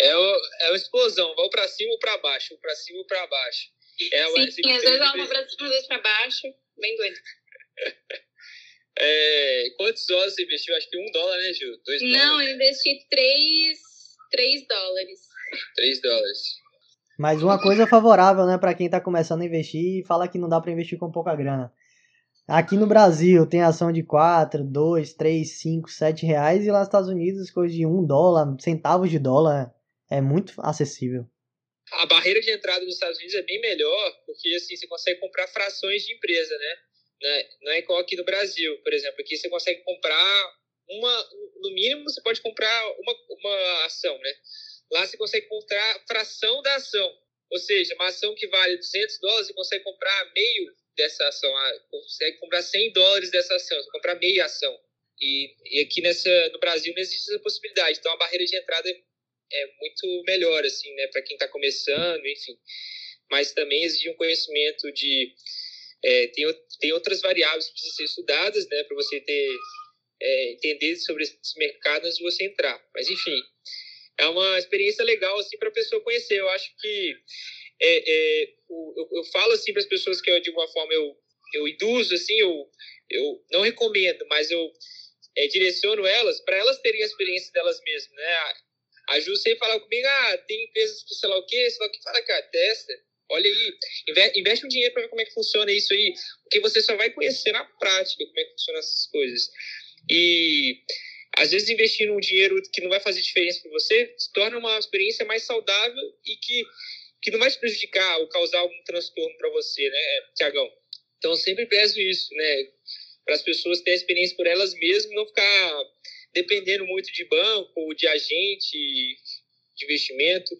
É, o, é uma explosão, vai para cima ou para baixo, para cima ou para baixo. É, Sim, às vezes ela cima, às vezes pra baixo. Bem doido. é, quantos dólares você investiu? Acho que um dólar, né, Gil? Dois Não, dólares. eu investi três, três dólares. Três dólares. Mas uma coisa favorável, né, para quem tá começando a investir e fala que não dá para investir com pouca grana. Aqui no Brasil tem ação de 4, 2, 3, 5, 7 reais e lá nos Estados Unidos coisa de 1 dólar, centavos de dólar. É muito acessível a barreira de entrada dos Estados Unidos é bem melhor, porque assim você consegue comprar frações de empresa, né? É, não é igual aqui no Brasil, por exemplo. Aqui você consegue comprar uma, no mínimo você pode comprar uma, uma ação, né? Lá você consegue comprar fração da ação, ou seja, uma ação que vale 200 dólares, você consegue comprar meio dessa ação, ah, consegue comprar 100 dólares dessa ação, você comprar meia ação. E, e aqui nessa, no Brasil não existe essa possibilidade, então a barreira de entrada é é muito melhor, assim, né, para quem está começando, enfim. Mas também exige um conhecimento de. É, tem, tem outras variáveis que precisam ser estudadas, né, para você ter. É, entender sobre esses mercados antes de você entrar. Mas, enfim, é uma experiência legal, assim, para a pessoa conhecer. Eu acho que. É, é, eu, eu, falo, assim, para as pessoas que eu, de alguma forma, eu, eu induzo, assim, eu, eu não recomendo, mas eu é, direciono elas para elas terem a experiência delas mesmas, né? A Ju sempre fala comigo, ah, tem empresas que sei lá o quê, sei lá o que. Fala, cara, testa. Olha aí, investe um dinheiro para ver como é que funciona isso aí, porque você só vai conhecer na prática como é que funcionam essas coisas. E às vezes investir um dinheiro que não vai fazer diferença para você se torna uma experiência mais saudável e que, que não vai te prejudicar ou causar algum transtorno para você, né, Tiagão? Então, eu sempre peço isso, né, para as pessoas terem experiência por elas mesmas, não ficar dependendo muito de banco, de agente de investimento.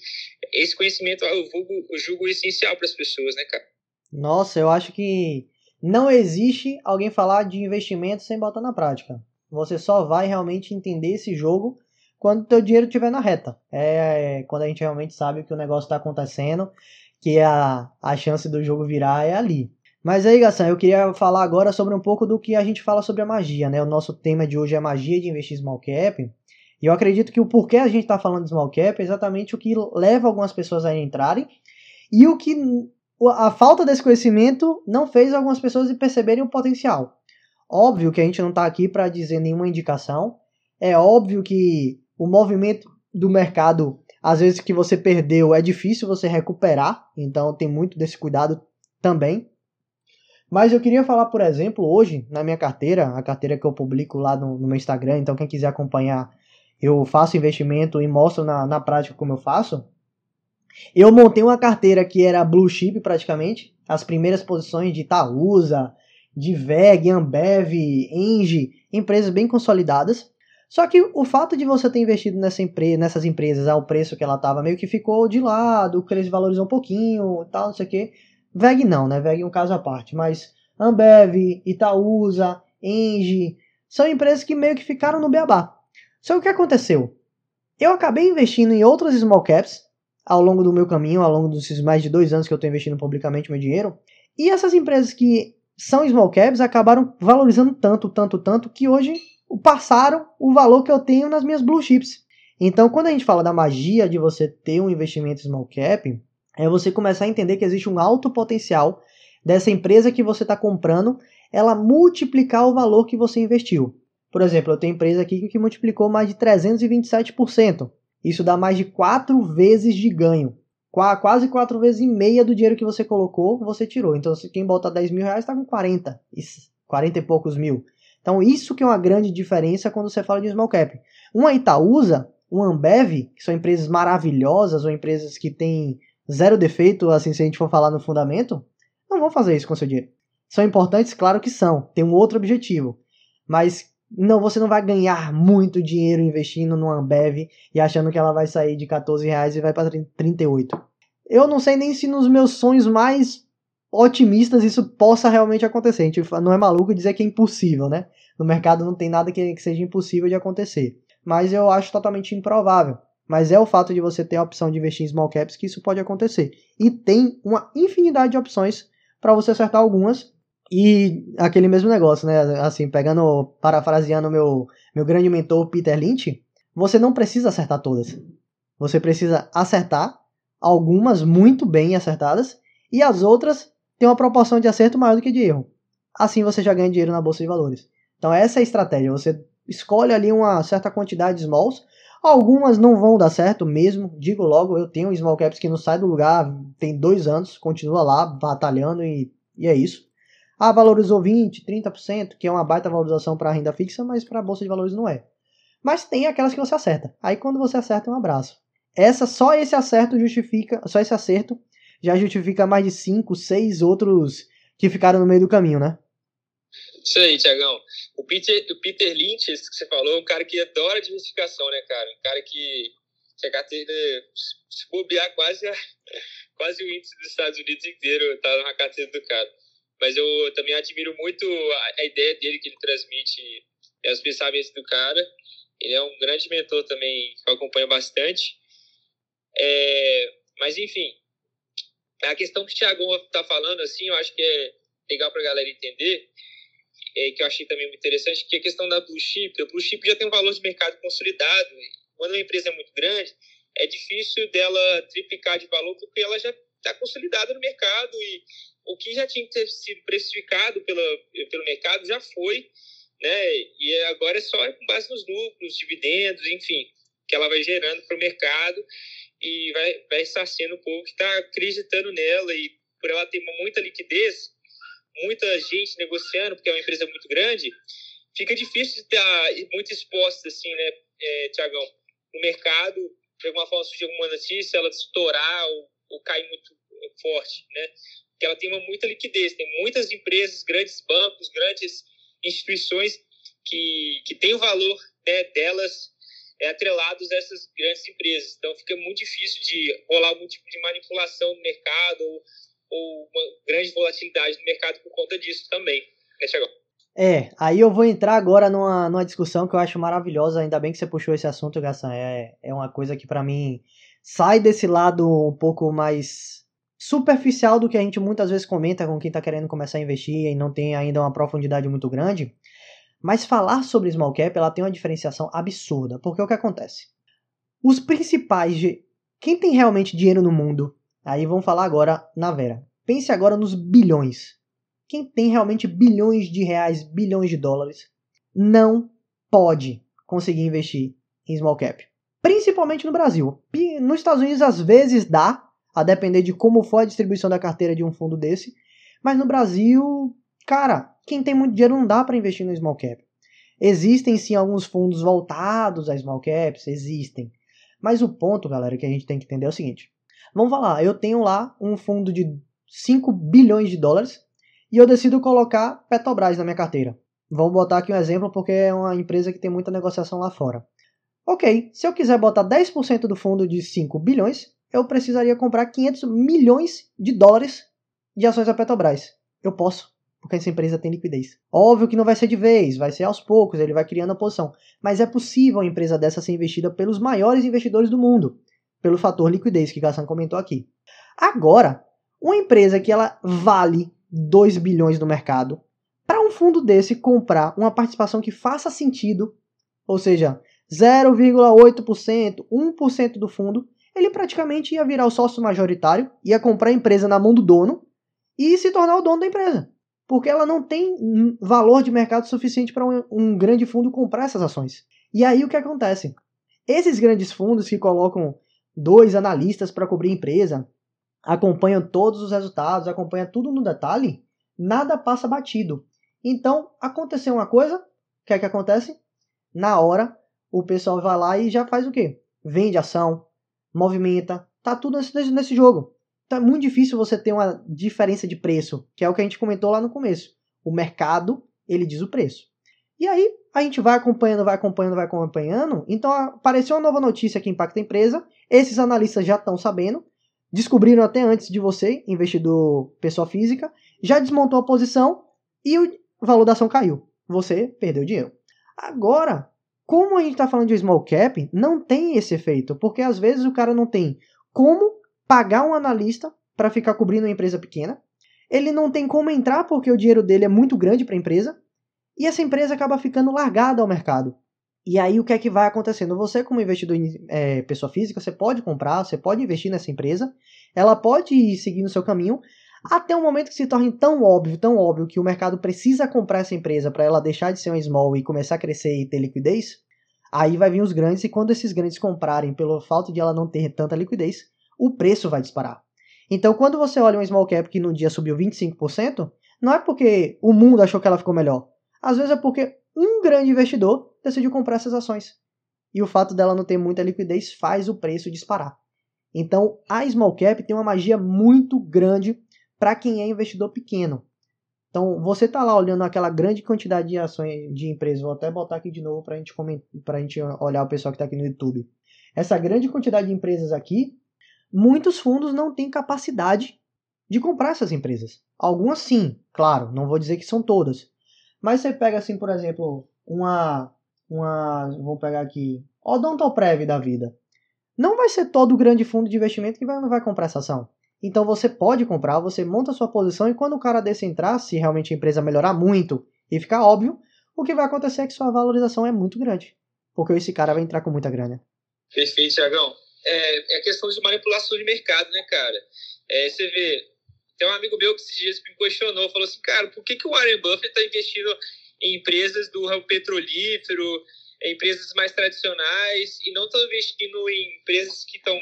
Esse conhecimento eu, julgo, eu julgo essencial para as pessoas, né, cara? Nossa, eu acho que não existe alguém falar de investimento sem botar na prática. Você só vai realmente entender esse jogo quando o teu dinheiro estiver na reta. É quando a gente realmente sabe que o negócio está acontecendo, que a, a chance do jogo virar é ali. Mas aí, Gassan, eu queria falar agora sobre um pouco do que a gente fala sobre a magia, né? O nosso tema de hoje é magia de investir small cap. E eu acredito que o porquê a gente está falando de small cap é exatamente o que leva algumas pessoas a entrarem e o que a falta desse conhecimento não fez algumas pessoas perceberem o potencial. Óbvio que a gente não está aqui para dizer nenhuma indicação. É óbvio que o movimento do mercado, às vezes que você perdeu, é difícil você recuperar. Então tem muito desse cuidado também. Mas eu queria falar, por exemplo, hoje, na minha carteira, a carteira que eu publico lá no, no meu Instagram, então quem quiser acompanhar, eu faço investimento e mostro na, na prática como eu faço. Eu montei uma carteira que era blue chip praticamente, as primeiras posições de Itaúsa, de VEG, Ambev, Engie, empresas bem consolidadas. Só que o fato de você ter investido nessa empre nessas empresas ao preço que ela estava meio que ficou de lado, o preço valorizou um pouquinho tal, não sei o que. VEG não, né? VEG é um caso à parte, mas Ambev, Itaúsa, Engie, são empresas que meio que ficaram no beabá. Só que o que aconteceu? Eu acabei investindo em outras small caps ao longo do meu caminho, ao longo desses mais de dois anos que eu estou investindo publicamente meu dinheiro. E essas empresas que são small caps acabaram valorizando tanto, tanto, tanto, que hoje passaram o valor que eu tenho nas minhas blue chips. Então, quando a gente fala da magia de você ter um investimento small cap, é você começar a entender que existe um alto potencial dessa empresa que você está comprando, ela multiplicar o valor que você investiu. Por exemplo, eu tenho empresa aqui que multiplicou mais de 327%. Isso dá mais de 4 vezes de ganho. Quase 4 vezes e meia do dinheiro que você colocou, você tirou. Então, quem bota 10 mil reais está com 40, 40 e poucos mil. Então, isso que é uma grande diferença quando você fala de small cap. Uma Itaúsa, uma Ambev, que são empresas maravilhosas ou empresas que têm zero defeito, assim, se a gente for falar no fundamento, não vão fazer isso com seu dinheiro. São importantes? Claro que são. Tem um outro objetivo. Mas não, você não vai ganhar muito dinheiro investindo no Ambev e achando que ela vai sair de 14 reais e vai para 38. Eu não sei nem se nos meus sonhos mais otimistas isso possa realmente acontecer. A gente não é maluco dizer que é impossível, né? No mercado não tem nada que, que seja impossível de acontecer. Mas eu acho totalmente improvável. Mas é o fato de você ter a opção de investir em small caps que isso pode acontecer. E tem uma infinidade de opções para você acertar algumas e aquele mesmo negócio, né? Assim, pegando, parafraseando meu, meu grande mentor Peter Lynch, você não precisa acertar todas. Você precisa acertar algumas muito bem acertadas e as outras têm uma proporção de acerto maior do que de erro. Assim você já ganha dinheiro na bolsa de valores. Então essa é a estratégia. Você escolhe ali uma certa quantidade de smalls. Algumas não vão dar certo mesmo. Digo logo, eu tenho small caps que não sai do lugar, tem dois anos, continua lá batalhando e, e é isso. Ah, valorizou 20%, 30%, que é uma baita valorização para renda fixa, mas para bolsa de valores não é. Mas tem aquelas que você acerta. Aí quando você acerta, um abraço. Essa só esse acerto justifica, só esse acerto já justifica mais de 5, 6 outros que ficaram no meio do caminho, né? Isso aí, Tiagão. O Peter, o Peter Lynch, que você falou, é um cara que adora diversificação, né, cara? Um cara que, que a carteira, se bobear quase, quase o índice dos Estados Unidos inteiro tá na carteira do cara mas eu também admiro muito a, a ideia dele que ele transmite é, os pensamentos do cara. Ele é um grande mentor também, que eu acompanho bastante. É, mas, enfim, a questão que o Thiago está falando, assim, eu acho que é legal para a galera entender, é, que eu achei também muito interessante, que é a questão da Blue Chip. A Blue Chip já tem um valor de mercado consolidado. Quando uma empresa é muito grande, é difícil dela triplicar de valor, porque ela já está consolidada no mercado e o que já tinha que ter sido precificado pela, pelo mercado já foi, né? E agora é só com base nos lucros, dividendos, enfim, que ela vai gerando para o mercado e vai, vai sendo o povo que está acreditando nela e por ela ter muita liquidez, muita gente negociando, porque é uma empresa muito grande, fica difícil de estar muito exposta, assim, né, é, Tiagão? O mercado, de alguma forma, surgir alguma notícia, ela estourar ou, ou cair muito forte, né? que ela tem uma muita liquidez, tem muitas empresas, grandes bancos, grandes instituições que, que têm o valor né, delas é, atrelados a essas grandes empresas. Então fica muito difícil de rolar algum tipo de manipulação no mercado ou, ou uma grande volatilidade no mercado por conta disso também. Né, Thiago? É, aí eu vou entrar agora numa, numa discussão que eu acho maravilhosa, ainda bem que você puxou esse assunto, Gassan. É, é uma coisa que para mim sai desse lado um pouco mais superficial do que a gente muitas vezes comenta com quem está querendo começar a investir e não tem ainda uma profundidade muito grande. Mas falar sobre small cap ela tem uma diferenciação absurda, porque o que acontece? Os principais, de... quem tem realmente dinheiro no mundo, aí vamos falar agora na Vera. Pense agora nos bilhões. Quem tem realmente bilhões de reais, bilhões de dólares, não pode conseguir investir em small cap. Principalmente no Brasil. Nos Estados Unidos às vezes dá, a depender de como for a distribuição da carteira de um fundo desse. Mas no Brasil, cara, quem tem muito dinheiro não dá para investir no small cap. Existem sim alguns fundos voltados a small caps, existem. Mas o ponto, galera, que a gente tem que entender é o seguinte: Vamos falar, eu tenho lá um fundo de 5 bilhões de dólares e eu decido colocar Petrobras na minha carteira. Vamos botar aqui um exemplo porque é uma empresa que tem muita negociação lá fora. Ok, se eu quiser botar 10% do fundo de 5 bilhões, eu precisaria comprar 500 milhões de dólares de ações da Petrobras. Eu posso, porque essa empresa tem liquidez. Óbvio que não vai ser de vez, vai ser aos poucos, ele vai criando a posição. Mas é possível uma empresa dessa ser investida pelos maiores investidores do mundo, pelo fator liquidez que Gassan comentou aqui. Agora, uma empresa que ela vale 2 bilhões no mercado, para um fundo desse comprar uma participação que faça sentido, ou seja, 0,8%, 1% do fundo, ele praticamente ia virar o sócio majoritário, ia comprar a empresa na mão do dono e se tornar o dono da empresa. Porque ela não tem valor de mercado suficiente para um, um grande fundo comprar essas ações. E aí o que acontece? Esses grandes fundos que colocam dois analistas para cobrir a empresa, acompanham todos os resultados, acompanham tudo no detalhe, nada passa batido. Então, aconteceu uma coisa, o que é que acontece? Na hora, o pessoal vai lá e já faz o quê? Vende ação, movimenta, tá tudo nesse, nesse jogo. Então é muito difícil você ter uma diferença de preço, que é o que a gente comentou lá no começo. O mercado, ele diz o preço. E aí, a gente vai acompanhando, vai acompanhando, vai acompanhando. Então, apareceu uma nova notícia que impacta a empresa. Esses analistas já estão sabendo descobriram até antes de você, investidor pessoa física, já desmontou a posição e o valor da ação caiu. Você perdeu dinheiro. Agora, como a gente está falando de small cap, não tem esse efeito, porque às vezes o cara não tem como pagar um analista para ficar cobrindo uma empresa pequena, ele não tem como entrar porque o dinheiro dele é muito grande para a empresa, e essa empresa acaba ficando largada ao mercado. E aí o que é que vai acontecendo? Você, como investidor é, pessoa física, você pode comprar, você pode investir nessa empresa, ela pode ir seguindo seu caminho até o momento que se torne tão óbvio, tão óbvio que o mercado precisa comprar essa empresa para ela deixar de ser uma small e começar a crescer e ter liquidez. Aí vai vir os grandes e quando esses grandes comprarem pelo fato de ela não ter tanta liquidez, o preço vai disparar. Então, quando você olha uma small cap que no dia subiu 25%, não é porque o mundo achou que ela ficou melhor. Às vezes é porque um grande investidor decidiu comprar essas ações. E o fato dela não ter muita liquidez faz o preço disparar. Então, a small cap tem uma magia muito grande para quem é investidor pequeno. Então, você está lá olhando aquela grande quantidade de ações de empresas, vou até botar aqui de novo para gente a gente olhar o pessoal que está aqui no YouTube. Essa grande quantidade de empresas aqui, muitos fundos não têm capacidade de comprar essas empresas. Algumas sim, claro, não vou dizer que são todas. Mas você pega assim, por exemplo, uma uma, vamos pegar aqui, Odontoprev da vida. Não vai ser todo o grande fundo de investimento que vai, não vai comprar essa ação. Então você pode comprar, você monta sua posição e quando o cara desse entrar, se realmente a empresa melhorar muito e ficar óbvio, o que vai acontecer é que sua valorização é muito grande. Porque esse cara vai entrar com muita grana. Perfeito, Tiagão. É, é questão de manipulação de mercado, né, cara? É, você vê, tem um amigo meu que esses dias me questionou, falou assim, cara, por que, que o Warren Buffett está investindo em empresas do ramo petrolífero, em empresas mais tradicionais, e não estão investindo em empresas que estão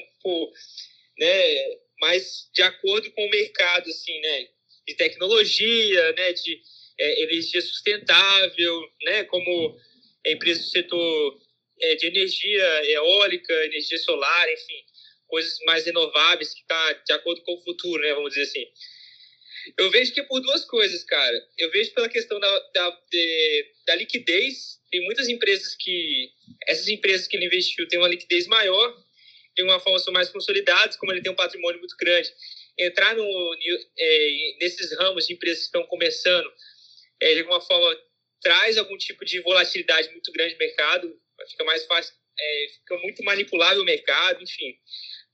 né, mais de acordo com o mercado, assim, né, de tecnologia, né, de é, energia sustentável, né, como empresas do setor é, de energia eólica, energia solar, enfim, coisas mais renováveis que está de acordo com o futuro, né, vamos dizer assim. Eu vejo que é por duas coisas, cara. Eu vejo pela questão da, da, de, da liquidez. Tem muitas empresas que. Essas empresas que ele investiu têm uma liquidez maior, têm uma forma são mais consolidadas, como ele tem um patrimônio muito grande. Entrar no, é, nesses ramos de empresas que estão começando, é, de alguma forma, traz algum tipo de volatilidade muito grande no mercado, fica mais fácil, é, fica muito manipulável o mercado, enfim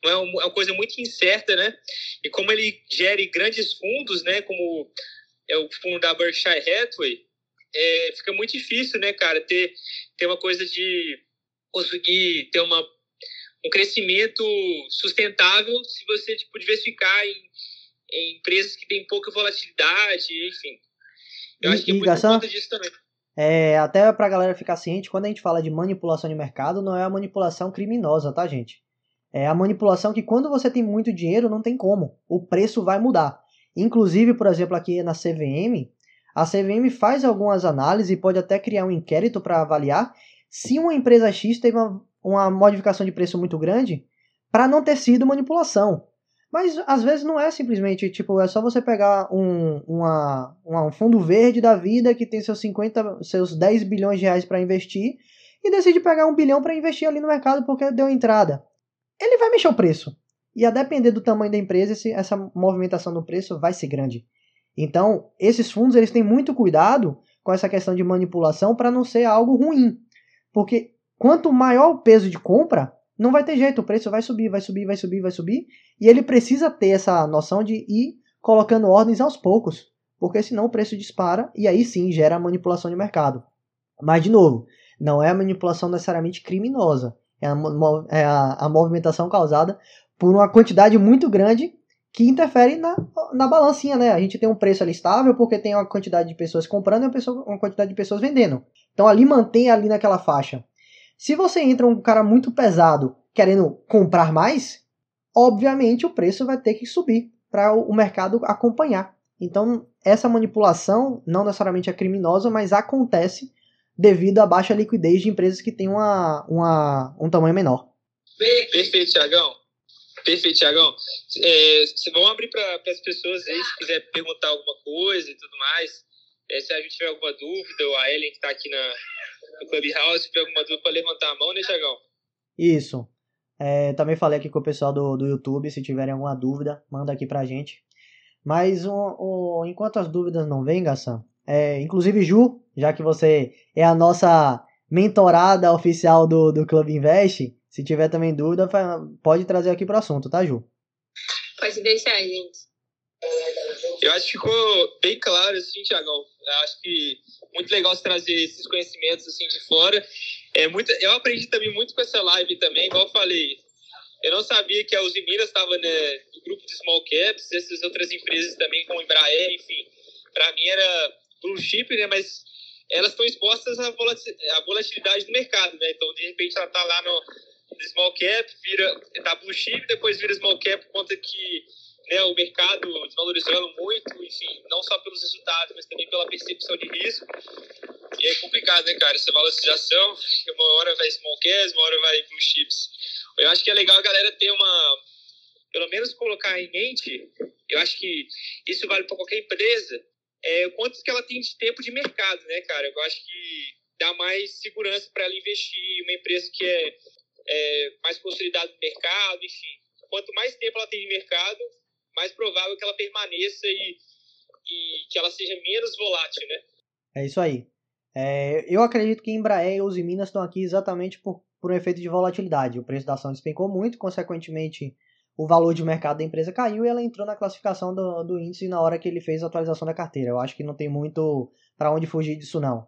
é uma coisa muito incerta, né? E como ele gere grandes fundos, né? Como é o fundo da Berkshire Hathaway, é, fica muito difícil, né, cara, ter, ter uma coisa de conseguir ter uma, um crescimento sustentável se você tipo, diversificar em, em empresas que têm pouca volatilidade, enfim. Eu e, acho que é muito Gassan, disso também. É, até pra galera ficar ciente, quando a gente fala de manipulação de mercado, não é a manipulação criminosa, tá, gente? É a manipulação que quando você tem muito dinheiro não tem como, o preço vai mudar. Inclusive, por exemplo, aqui na CVM, a CVM faz algumas análises e pode até criar um inquérito para avaliar se uma empresa X teve uma, uma modificação de preço muito grande para não ter sido manipulação. Mas às vezes não é simplesmente, tipo, é só você pegar um, uma, uma, um fundo verde da vida que tem seus 50, seus 10 bilhões de reais para investir e decide pegar um bilhão para investir ali no mercado porque deu entrada. Ele vai mexer o preço. E a depender do tamanho da empresa, esse, essa movimentação do preço vai ser grande. Então, esses fundos eles têm muito cuidado com essa questão de manipulação para não ser algo ruim. Porque quanto maior o peso de compra, não vai ter jeito, o preço vai subir, vai subir, vai subir, vai subir, e ele precisa ter essa noção de ir colocando ordens aos poucos, porque senão o preço dispara e aí sim gera manipulação de mercado. Mas de novo, não é manipulação necessariamente criminosa, é a, é a, a movimentação causada por uma quantidade muito grande que interfere na, na balancinha, né? A gente tem um preço ali estável porque tem uma quantidade de pessoas comprando e uma, pessoa, uma quantidade de pessoas vendendo. Então ali mantém ali naquela faixa. Se você entra um cara muito pesado querendo comprar mais, obviamente o preço vai ter que subir para o mercado acompanhar. Então, essa manipulação não necessariamente é criminosa, mas acontece devido à baixa liquidez de empresas que têm uma, uma, um tamanho menor. Perfeito, Tiagão. Perfeito, Tiagão. É, vamos abrir para as pessoas aí, se quiser perguntar alguma coisa e tudo mais. É, se a gente tiver alguma dúvida, ou a Ellen que está aqui na, no Clubhouse, se tiver alguma dúvida, para levantar a mão, né, Tiagão? Isso. É, também falei aqui com o pessoal do, do YouTube, se tiverem alguma dúvida, manda aqui pra gente. Mas o, enquanto as dúvidas não vêm, Gassan, é, inclusive Ju, já que você é a nossa mentorada oficial do, do Clube Invest, se tiver também dúvida, pode trazer aqui pro assunto, tá, Ju? Pode deixar, gente. Eu acho que ficou bem claro, assim, Tiagão. Acho que muito legal você trazer esses conhecimentos assim de fora. É muito, eu aprendi também muito com essa live também, igual eu falei. Eu não sabia que a Uzi Minas estava né, no grupo de small caps, essas outras empresas também, como Embraer, enfim. Para mim era blue chip, né? Mas elas estão expostas à volatilidade do mercado, né? Então, de repente, ela está lá no, small cap, vira, tá blue chip, depois vira small cap por conta que né, o mercado desvalorizando muito, enfim, não só pelos resultados, mas também pela percepção de risco. E é complicado, né, cara, essa valorização, uma hora vai small caps, uma hora vai blue chips. Eu acho que é legal a galera ter uma, pelo menos colocar em mente, eu acho que isso vale para qualquer empresa, é quanto que ela tem de tempo de mercado, né, cara? Eu acho que dá mais segurança para ela investir, uma empresa que é, é mais consolidada no mercado, enfim. Quanto mais tempo ela tem de mercado, mais provável que ela permaneça e, e que ela seja menos volátil, né? É isso aí. É, eu acredito que Embraer e Uzi Minas estão aqui exatamente por, por um efeito de volatilidade. O preço da ação despencou muito, consequentemente o valor de mercado da empresa caiu e ela entrou na classificação do, do índice na hora que ele fez a atualização da carteira. Eu acho que não tem muito para onde fugir disso não.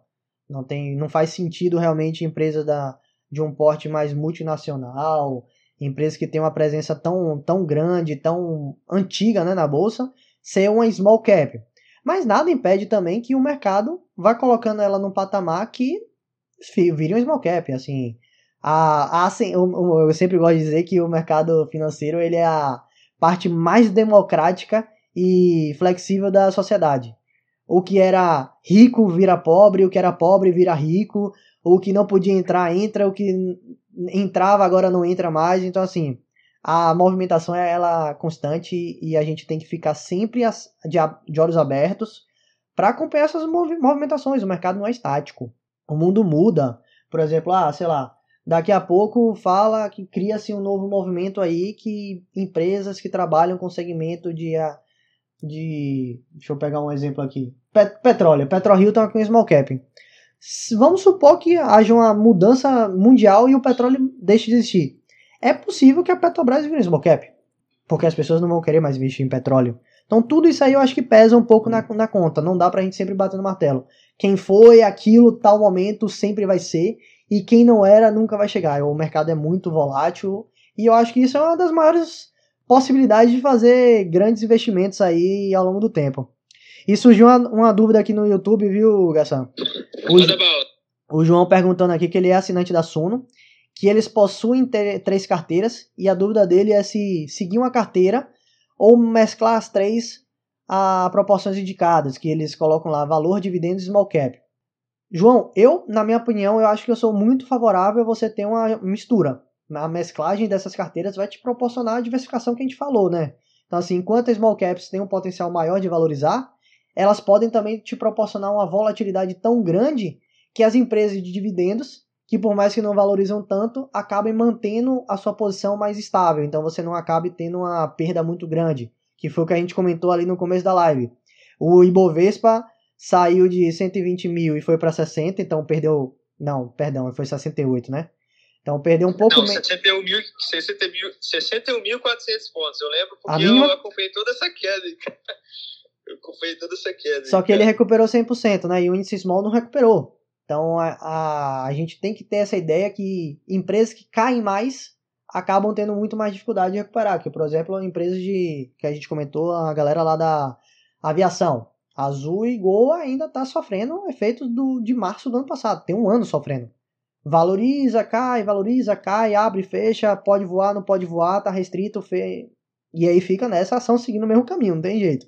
Não tem, não faz sentido realmente empresa da, de um porte mais multinacional, empresa que tem uma presença tão, tão grande, tão antiga né, na bolsa, ser uma small cap. Mas nada impede também que o mercado vá colocando ela num patamar que vire um small cap. Assim, a, a, assim, eu, sempre gosto de dizer que o mercado financeiro ele é a parte mais democrática e flexível da sociedade. O que era rico vira pobre, o que era pobre vira rico, o que não podia entrar entra, o que entrava agora não entra mais. Então assim, a movimentação é ela constante e a gente tem que ficar sempre de, de olhos abertos para acompanhar essas movimentações. O mercado não é estático. O mundo muda. Por exemplo, ah, sei lá, daqui a pouco fala que cria-se um novo movimento aí que empresas que trabalham com segmento de de deixa eu pegar um exemplo aqui. Pet, petróleo, PetroRio está com small cap. Vamos supor que haja uma mudança mundial e o petróleo deixe de existir. É possível que a Petrobras vire small cap, porque as pessoas não vão querer mais investir em petróleo. Então tudo isso aí eu acho que pesa um pouco na, na conta. Não dá pra gente sempre bater no martelo. Quem foi aquilo, tal momento, sempre vai ser. E quem não era, nunca vai chegar. O mercado é muito volátil. E eu acho que isso é uma das maiores possibilidades de fazer grandes investimentos aí ao longo do tempo. E surgiu uma, uma dúvida aqui no YouTube, viu, Gassan? O, o João perguntando aqui que ele é assinante da Suno, que eles possuem três carteiras, e a dúvida dele é se seguir uma carteira ou mesclar as três a proporções indicadas, que eles colocam lá valor, dividendos e small cap. João, eu, na minha opinião, eu acho que eu sou muito favorável a você ter uma mistura. A mesclagem dessas carteiras vai te proporcionar a diversificação que a gente falou, né? Então, assim, enquanto as small caps têm um potencial maior de valorizar, elas podem também te proporcionar uma volatilidade tão grande que as empresas de dividendos, que por mais que não valorizam tanto, acabem mantendo a sua posição mais estável. Então você não acabe tendo uma perda muito grande, que foi o que a gente comentou ali no começo da live. O Ibovespa saiu de 120 mil e foi para 60, então perdeu. Não, perdão, foi 68, né? Então perdeu um pouco menos. 61.400 61 pontos. Eu lembro porque mínima... eu acompanhei toda essa queda. eu acompanhei toda essa queda. Só que cara. ele recuperou 100%, né? E o índice small não recuperou. Então a, a, a gente tem que ter essa ideia que empresas que caem mais acabam tendo muito mais dificuldade de recuperar. Que, por exemplo, empresas de que a gente comentou, a galera lá da aviação. Azul e Gol ainda está sofrendo efeitos do, de março do ano passado. Tem um ano sofrendo. Valoriza, cai, valoriza, cai, abre, fecha, pode voar, não pode voar, tá restrito, fe... e aí fica nessa ação seguindo o mesmo caminho, não tem jeito.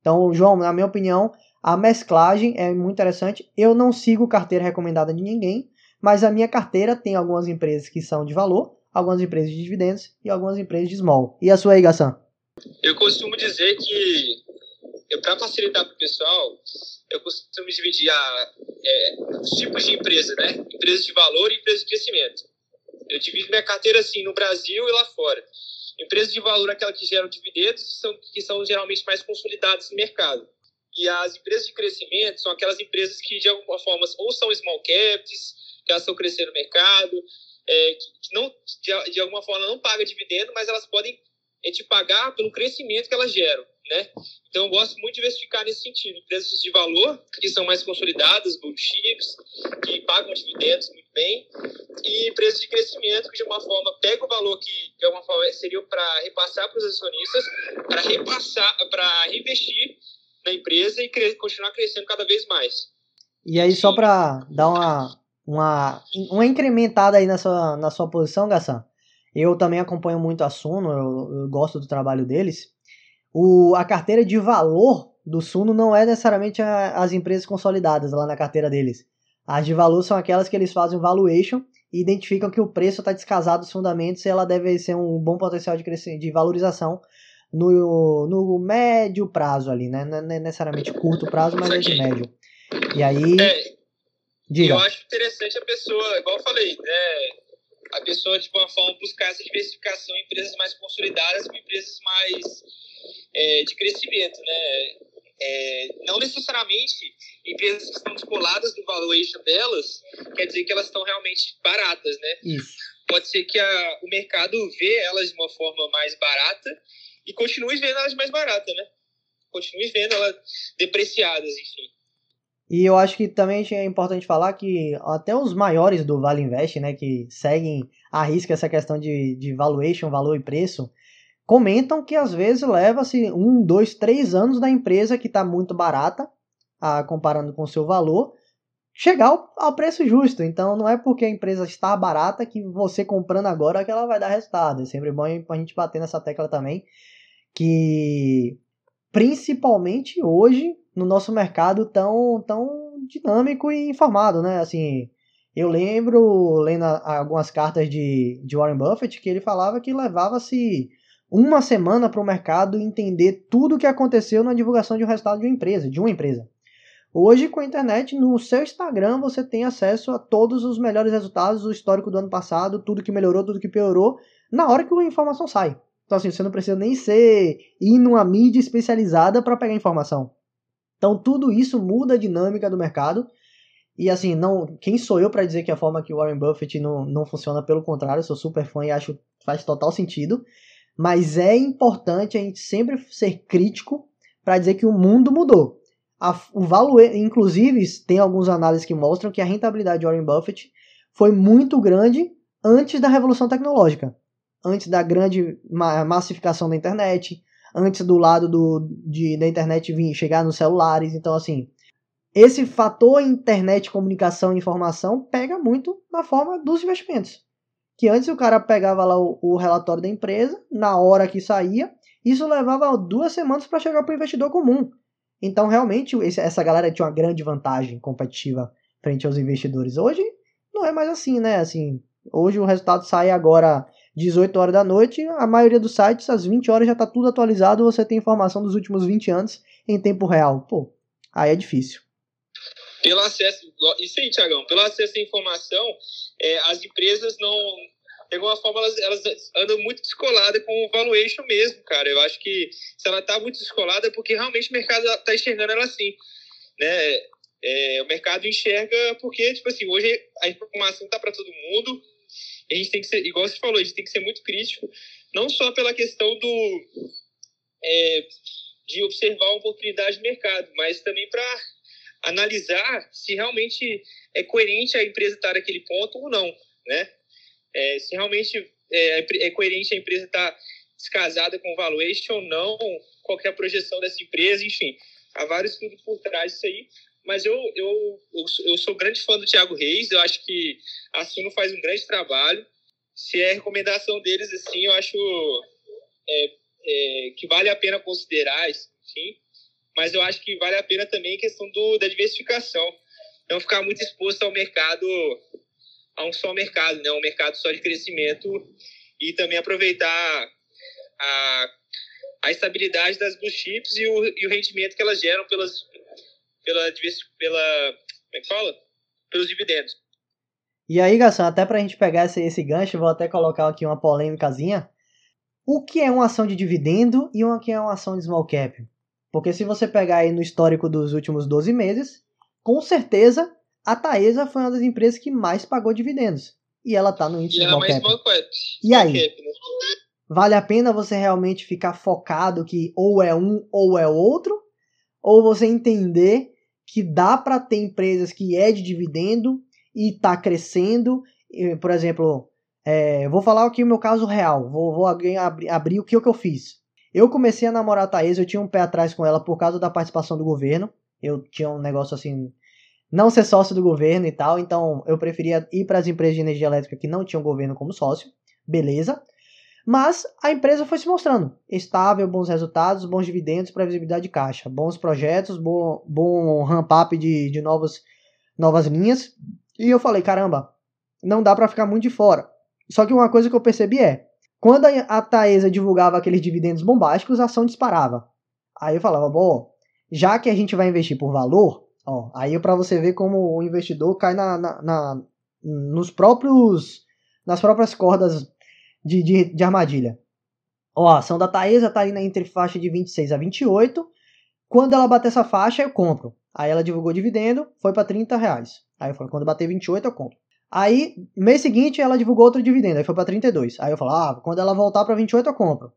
Então, João, na minha opinião, a mesclagem é muito interessante. Eu não sigo carteira recomendada de ninguém, mas a minha carteira tem algumas empresas que são de valor, algumas empresas de dividendos e algumas empresas de small. E a sua aí, Gassan? Eu costumo dizer que, para facilitar para o pessoal, eu costumo dividir a, é, os tipos de empresa, né? Empresas de valor e empresas de crescimento. Eu divido minha carteira assim no Brasil e lá fora. Empresas de valor, aquelas que geram dividendos, são, que são geralmente mais consolidadas no mercado. E as empresas de crescimento são aquelas empresas que, de alguma forma, ou são small caps, que elas estão crescendo no mercado, é, que não, de, de, alguma forma não pagam dividendo, mas elas podem é, te pagar pelo crescimento que elas geram né? Então eu gosto muito de diversificar nesse sentido. Empresas de valor, que são mais consolidadas, blue chips, que pagam dividendos muito bem, e empresas de crescimento, que de uma forma pegam o valor que de alguma forma seria para repassar para os acionistas, para repassar, para reinvestir na empresa e cre continuar crescendo cada vez mais. E aí, só para dar uma, uma, uma incrementada aí na sua, na sua posição, Gassan, eu também acompanho muito a Suno, eu, eu gosto do trabalho deles, o, a carteira de valor do Suno não é necessariamente a, as empresas consolidadas lá na carteira deles. As de valor são aquelas que eles fazem valuation e identificam que o preço está descasado dos fundamentos e ela deve ser um bom potencial de, crescimento, de valorização no, no médio prazo ali, né? Não é necessariamente curto prazo, mas é de médio. E aí. É, diga. Eu acho interessante a pessoa, igual eu falei, né? A pessoa, de uma forma, buscar essa diversificação em empresas mais consolidadas com empresas mais é, de crescimento, né? É, não necessariamente empresas que estão descoladas do valuation delas quer dizer que elas estão realmente baratas, né? Isso. Pode ser que a, o mercado vê elas de uma forma mais barata e continue vendo elas mais baratas, né? Continue vendo elas depreciadas, enfim. E eu acho que também é importante falar que até os maiores do Vale Invest, né, que seguem a risca essa questão de, de valuation, valor e preço, comentam que às vezes leva-se um, dois, três anos da empresa que está muito barata, a, comparando com o seu valor, chegar ao, ao, preço justo. Então não é porque a empresa está barata que você comprando agora que ela vai dar resultado. É sempre bom a gente bater nessa tecla também, que principalmente hoje no nosso mercado tão, tão dinâmico e informado, né? Assim, eu lembro, lendo algumas cartas de, de Warren Buffett, que ele falava que levava-se uma semana para o mercado entender tudo o que aconteceu na divulgação de um resultado de uma empresa, de uma empresa. Hoje, com a internet, no seu Instagram você tem acesso a todos os melhores resultados, o histórico do ano passado, tudo que melhorou, tudo que piorou, na hora que a informação sai. Então, assim, você não precisa nem ser ir numa mídia especializada para pegar informação. Então, tudo isso muda a dinâmica do mercado. E assim, não, quem sou eu para dizer que a forma que o Warren Buffett não, não funciona? Pelo contrário, sou super fã e acho faz total sentido. Mas é importante a gente sempre ser crítico para dizer que o mundo mudou. A, o valor, inclusive, tem algumas análises que mostram que a rentabilidade de Warren Buffett foi muito grande antes da revolução tecnológica, antes da grande massificação da internet, antes do lado do, de, da internet vir chegar nos celulares. Então, assim, esse fator internet, comunicação e informação pega muito na forma dos investimentos que antes o cara pegava lá o, o relatório da empresa, na hora que saía, isso levava duas semanas para chegar para o investidor comum. Então, realmente, esse, essa galera tinha uma grande vantagem competitiva frente aos investidores. Hoje, não é mais assim, né? Assim, hoje o resultado sai agora 18 horas da noite, a maioria dos sites, às 20 horas já está tudo atualizado, você tem informação dos últimos 20 anos em tempo real. Pô, aí é difícil. Pelo acesso, isso aí, Tiagão, pelo acesso à informação, é, as empresas não, de alguma forma, elas, elas andam muito descoladas com o valuation mesmo, cara. Eu acho que se ela está muito descolada é porque realmente o mercado está enxergando ela assim, né? É, o mercado enxerga porque, tipo assim, hoje a informação está para todo mundo, a gente tem que ser, igual você falou, a gente tem que ser muito crítico, não só pela questão do é, de observar a oportunidade de mercado, mas também para analisar se realmente é coerente a empresa estar naquele ponto ou não, né? É, se realmente é, é coerente a empresa estar descasada com o valuation ou não, qual é projeção dessa empresa, enfim. Há vários estudos por trás disso aí, mas eu, eu, eu, sou grande fã do Thiago Reis, eu acho que a Suno faz um grande trabalho. Se é recomendação deles, assim, eu acho é, é, que vale a pena considerar, sim, mas eu acho que vale a pena também a questão do, da diversificação. Não ficar muito exposto ao mercado, a um só mercado, né? um mercado só de crescimento e também aproveitar a, a estabilidade das blue chips e o, e o rendimento que elas geram pelas, pela, pela como é que fala? pelos dividendos. E aí, Garçom, até para a gente pegar esse, esse gancho, vou até colocar aqui uma polêmicazinha. O que é uma ação de dividendo e o que é uma ação de small cap? Porque se você pegar aí no histórico dos últimos 12 meses, com certeza a Taesa foi uma das empresas que mais pagou dividendos. E ela está no índice e small cap. Small cap. E aí? Cap, né? Vale a pena você realmente ficar focado que ou é um ou é outro? Ou você entender que dá para ter empresas que é de dividendo e está crescendo. Por exemplo, é, vou falar aqui o meu caso real. Vou, vou abrir, abrir o que, o que eu fiz. Eu comecei a namorar a Thaís, eu tinha um pé atrás com ela por causa da participação do governo. Eu tinha um negócio assim, não ser sócio do governo e tal, então eu preferia ir para as empresas de energia elétrica que não tinham governo como sócio. Beleza. Mas a empresa foi se mostrando estável, bons resultados, bons dividendos, previsibilidade de caixa, bons projetos, bom, bom ramp-up de, de novas, novas linhas. E eu falei, caramba, não dá para ficar muito de fora. Só que uma coisa que eu percebi é, quando a Taesa divulgava aqueles dividendos bombásticos, a ação disparava. Aí eu falava, bom, já que a gente vai investir por valor, ó, aí é para você ver como o investidor cai na, na, na, nos próprios, nas próprias cordas de, de, de armadilha. Ó, a ação da Taesa tá aí entre faixa de 26 a 28. Quando ela bater essa faixa, eu compro. Aí ela divulgou dividendo, foi para 30 reais. Aí eu falei, quando bater 28, eu compro. Aí, mês seguinte, ela divulgou outro dividendo, aí foi para 32. Aí eu falei, ah, quando ela voltar para 28 eu compro.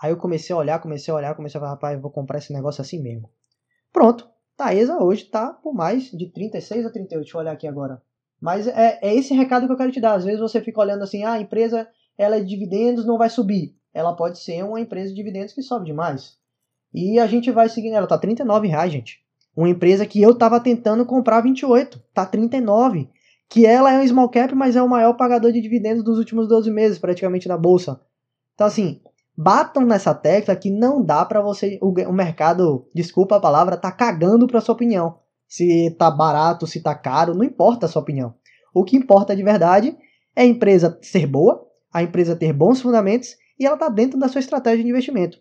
Aí eu comecei a olhar, comecei a olhar, comecei a falar, rapaz, vou comprar esse negócio assim mesmo. Pronto. Taesa hoje tá por mais de 36 a 38. Deixa eu olhar aqui agora. Mas é, é esse recado que eu quero te dar. Às vezes você fica olhando assim, ah, a empresa ela é de dividendos, não vai subir. Ela pode ser uma empresa de dividendos que sobe demais. E a gente vai seguindo, ela tá 39 reais, gente. Uma empresa que eu tava tentando comprar 28, tá 39 que ela é um small cap, mas é o maior pagador de dividendos dos últimos 12 meses, praticamente na bolsa. Então, assim, batam nessa tecla que não dá para você. O, o, mercado, desculpa a palavra, tá cagando pra sua opinião. Se tá barato, se tá caro, não importa a sua opinião. O que importa de verdade é a empresa ser boa, a empresa ter bons fundamentos e ela tá dentro da sua estratégia de investimento.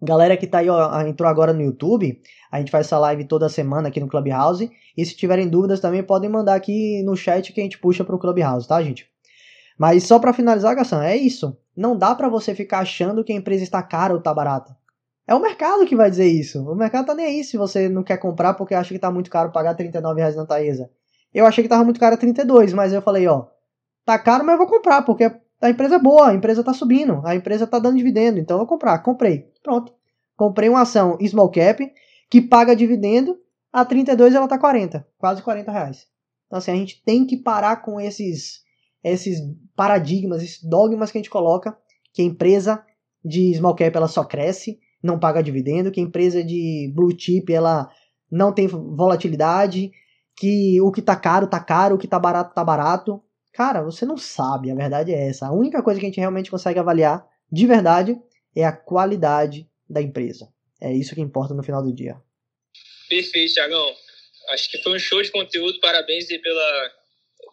Galera que tá aí, ó, entrou agora no YouTube, a gente faz essa live toda semana aqui no Clubhouse. E se tiverem dúvidas também podem mandar aqui no chat que a gente puxa pro Clubhouse, tá, gente? Mas só para finalizar, Gação, é isso. Não dá para você ficar achando que a empresa está cara ou tá barata. É o mercado que vai dizer isso. O mercado tá nem aí se você não quer comprar porque acha que tá muito caro pagar 39 reais na Taesa. Eu achei que tava muito caro 32, mas eu falei, ó, tá caro, mas eu vou comprar, porque a empresa é boa, a empresa tá subindo, a empresa tá dando dividendo, então eu vou comprar. Comprei. Pronto. Comprei uma ação small cap que paga dividendo, a 32 ela tá 40, quase 40 reais. Então assim, a gente tem que parar com esses esses paradigmas, esses dogmas que a gente coloca, que a empresa de small cap ela só cresce, não paga dividendo, que a empresa de blue chip ela não tem volatilidade, que o que tá caro tá caro, o que tá barato tá barato. Cara, você não sabe, a verdade é essa. A única coisa que a gente realmente consegue avaliar de verdade é a qualidade da empresa. É isso que importa no final do dia. Perfeito, Thiagão. Acho que foi um show de conteúdo. Parabéns aí pela,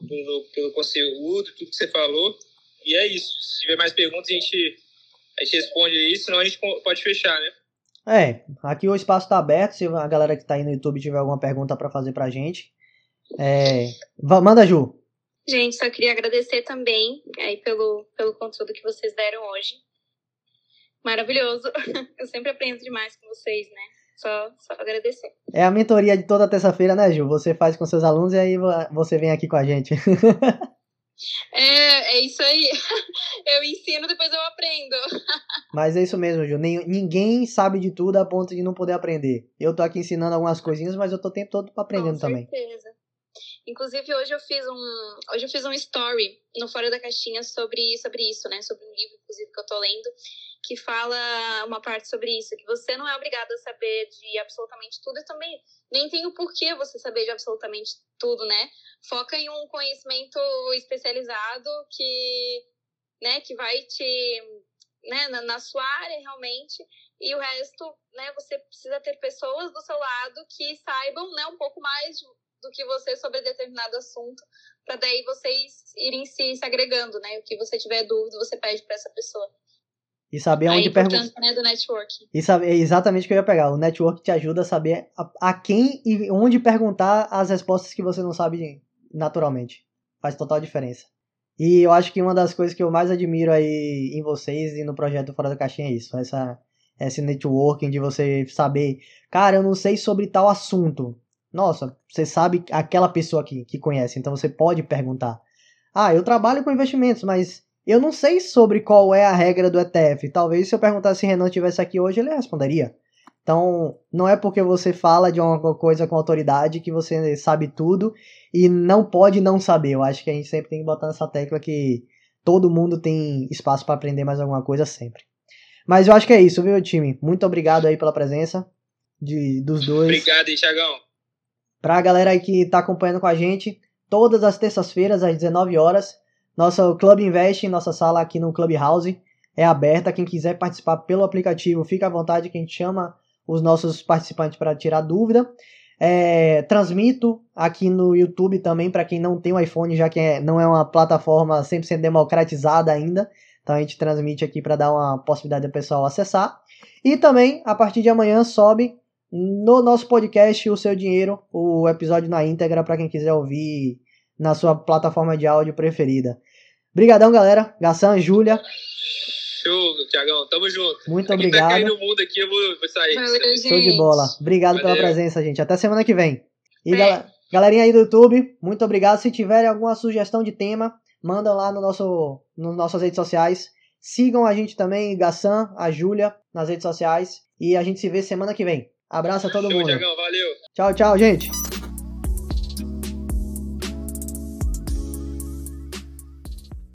pelo, pelo conteúdo, tudo que você falou. E é isso. Se tiver mais perguntas, a gente, a gente responde isso, senão a gente pode fechar, né? É, aqui o espaço está aberto. Se a galera que está aí no YouTube tiver alguma pergunta para fazer para a gente, é... manda, Ju. Gente, só queria agradecer também aí pelo, pelo conteúdo que vocês deram hoje. Maravilhoso. Eu sempre aprendo demais com vocês, né? Só, só agradecer. É a mentoria de toda terça-feira, né, Ju? Você faz com seus alunos e aí você vem aqui com a gente. É, é isso aí. Eu ensino, depois eu aprendo. Mas é isso mesmo, Ju. ninguém sabe de tudo a ponto de não poder aprender. Eu tô aqui ensinando algumas coisinhas, mas eu tô o tempo todo aprendendo também. Com certeza. Inclusive, hoje eu fiz um, hoje eu fiz um story no Fora da Caixinha sobre, sobre isso, né? Sobre um livro, inclusive, que eu tô lendo, que fala uma parte sobre isso, que você não é obrigado a saber de absolutamente tudo e também nem tem o porquê você saber de absolutamente tudo, né? Foca em um conhecimento especializado que, né, que vai te, né, na, na sua área realmente, e o resto, né, você precisa ter pessoas do seu lado que saibam, né, um pouco mais do que você sobre determinado assunto, para daí vocês irem se, se agregando, né? O que você tiver dúvida, você pede para essa pessoa. E saber onde perguntar. Né, do network. E saber é exatamente o que eu ia pegar. O network te ajuda a saber a, a, quem e onde perguntar as respostas que você não sabe naturalmente. Faz total diferença. E eu acho que uma das coisas que eu mais admiro aí em vocês e no projeto Fora da Caixinha é isso. Essa, esse networking de você saber, cara, eu não sei sobre tal assunto. Nossa, você sabe aquela pessoa que, que conhece, então você pode perguntar. Ah, eu trabalho com investimentos, mas eu não sei sobre qual é a regra do ETF. Talvez se eu perguntasse se Renan estivesse aqui hoje, ele responderia. Então, não é porque você fala de uma coisa com autoridade que você sabe tudo e não pode não saber. Eu acho que a gente sempre tem que botar nessa tecla que todo mundo tem espaço para aprender mais alguma coisa sempre. Mas eu acho que é isso, viu, time? Muito obrigado aí pela presença de, dos dois. Obrigado, Thiagão. Pra galera aí que tá acompanhando com a gente, todas as terças-feiras, às 19 horas, nosso Club Invest, nossa sala aqui no Clubhouse, é aberta. Quem quiser participar pelo aplicativo, fica à vontade que a gente chama os nossos participantes para tirar dúvida. É, transmito aqui no YouTube também para quem não tem um iPhone, já que é, não é uma plataforma 100% democratizada ainda. Então a gente transmite aqui para dar uma possibilidade do pessoal acessar. E também, a partir de amanhã, sobe no nosso podcast O Seu Dinheiro, o episódio na íntegra para quem quiser ouvir na sua plataforma de áudio preferida. Obrigadão, galera. Gassan, Júlia. Show, Tiagão. Tamo junto. Muito aqui obrigado. Tá no mundo aqui, eu vou, vou sair. Valeu, Show de bola. Obrigado Valeu. pela presença, gente. Até semana que vem. E gal galerinha aí do YouTube, muito obrigado. Se tiverem alguma sugestão de tema, manda lá no nosso, nas nossas redes sociais. Sigam a gente também, Gassan, a Júlia, nas redes sociais. E a gente se vê semana que vem. Abraço a todo Show, mundo. Diagão, valeu. Tchau, tchau, gente.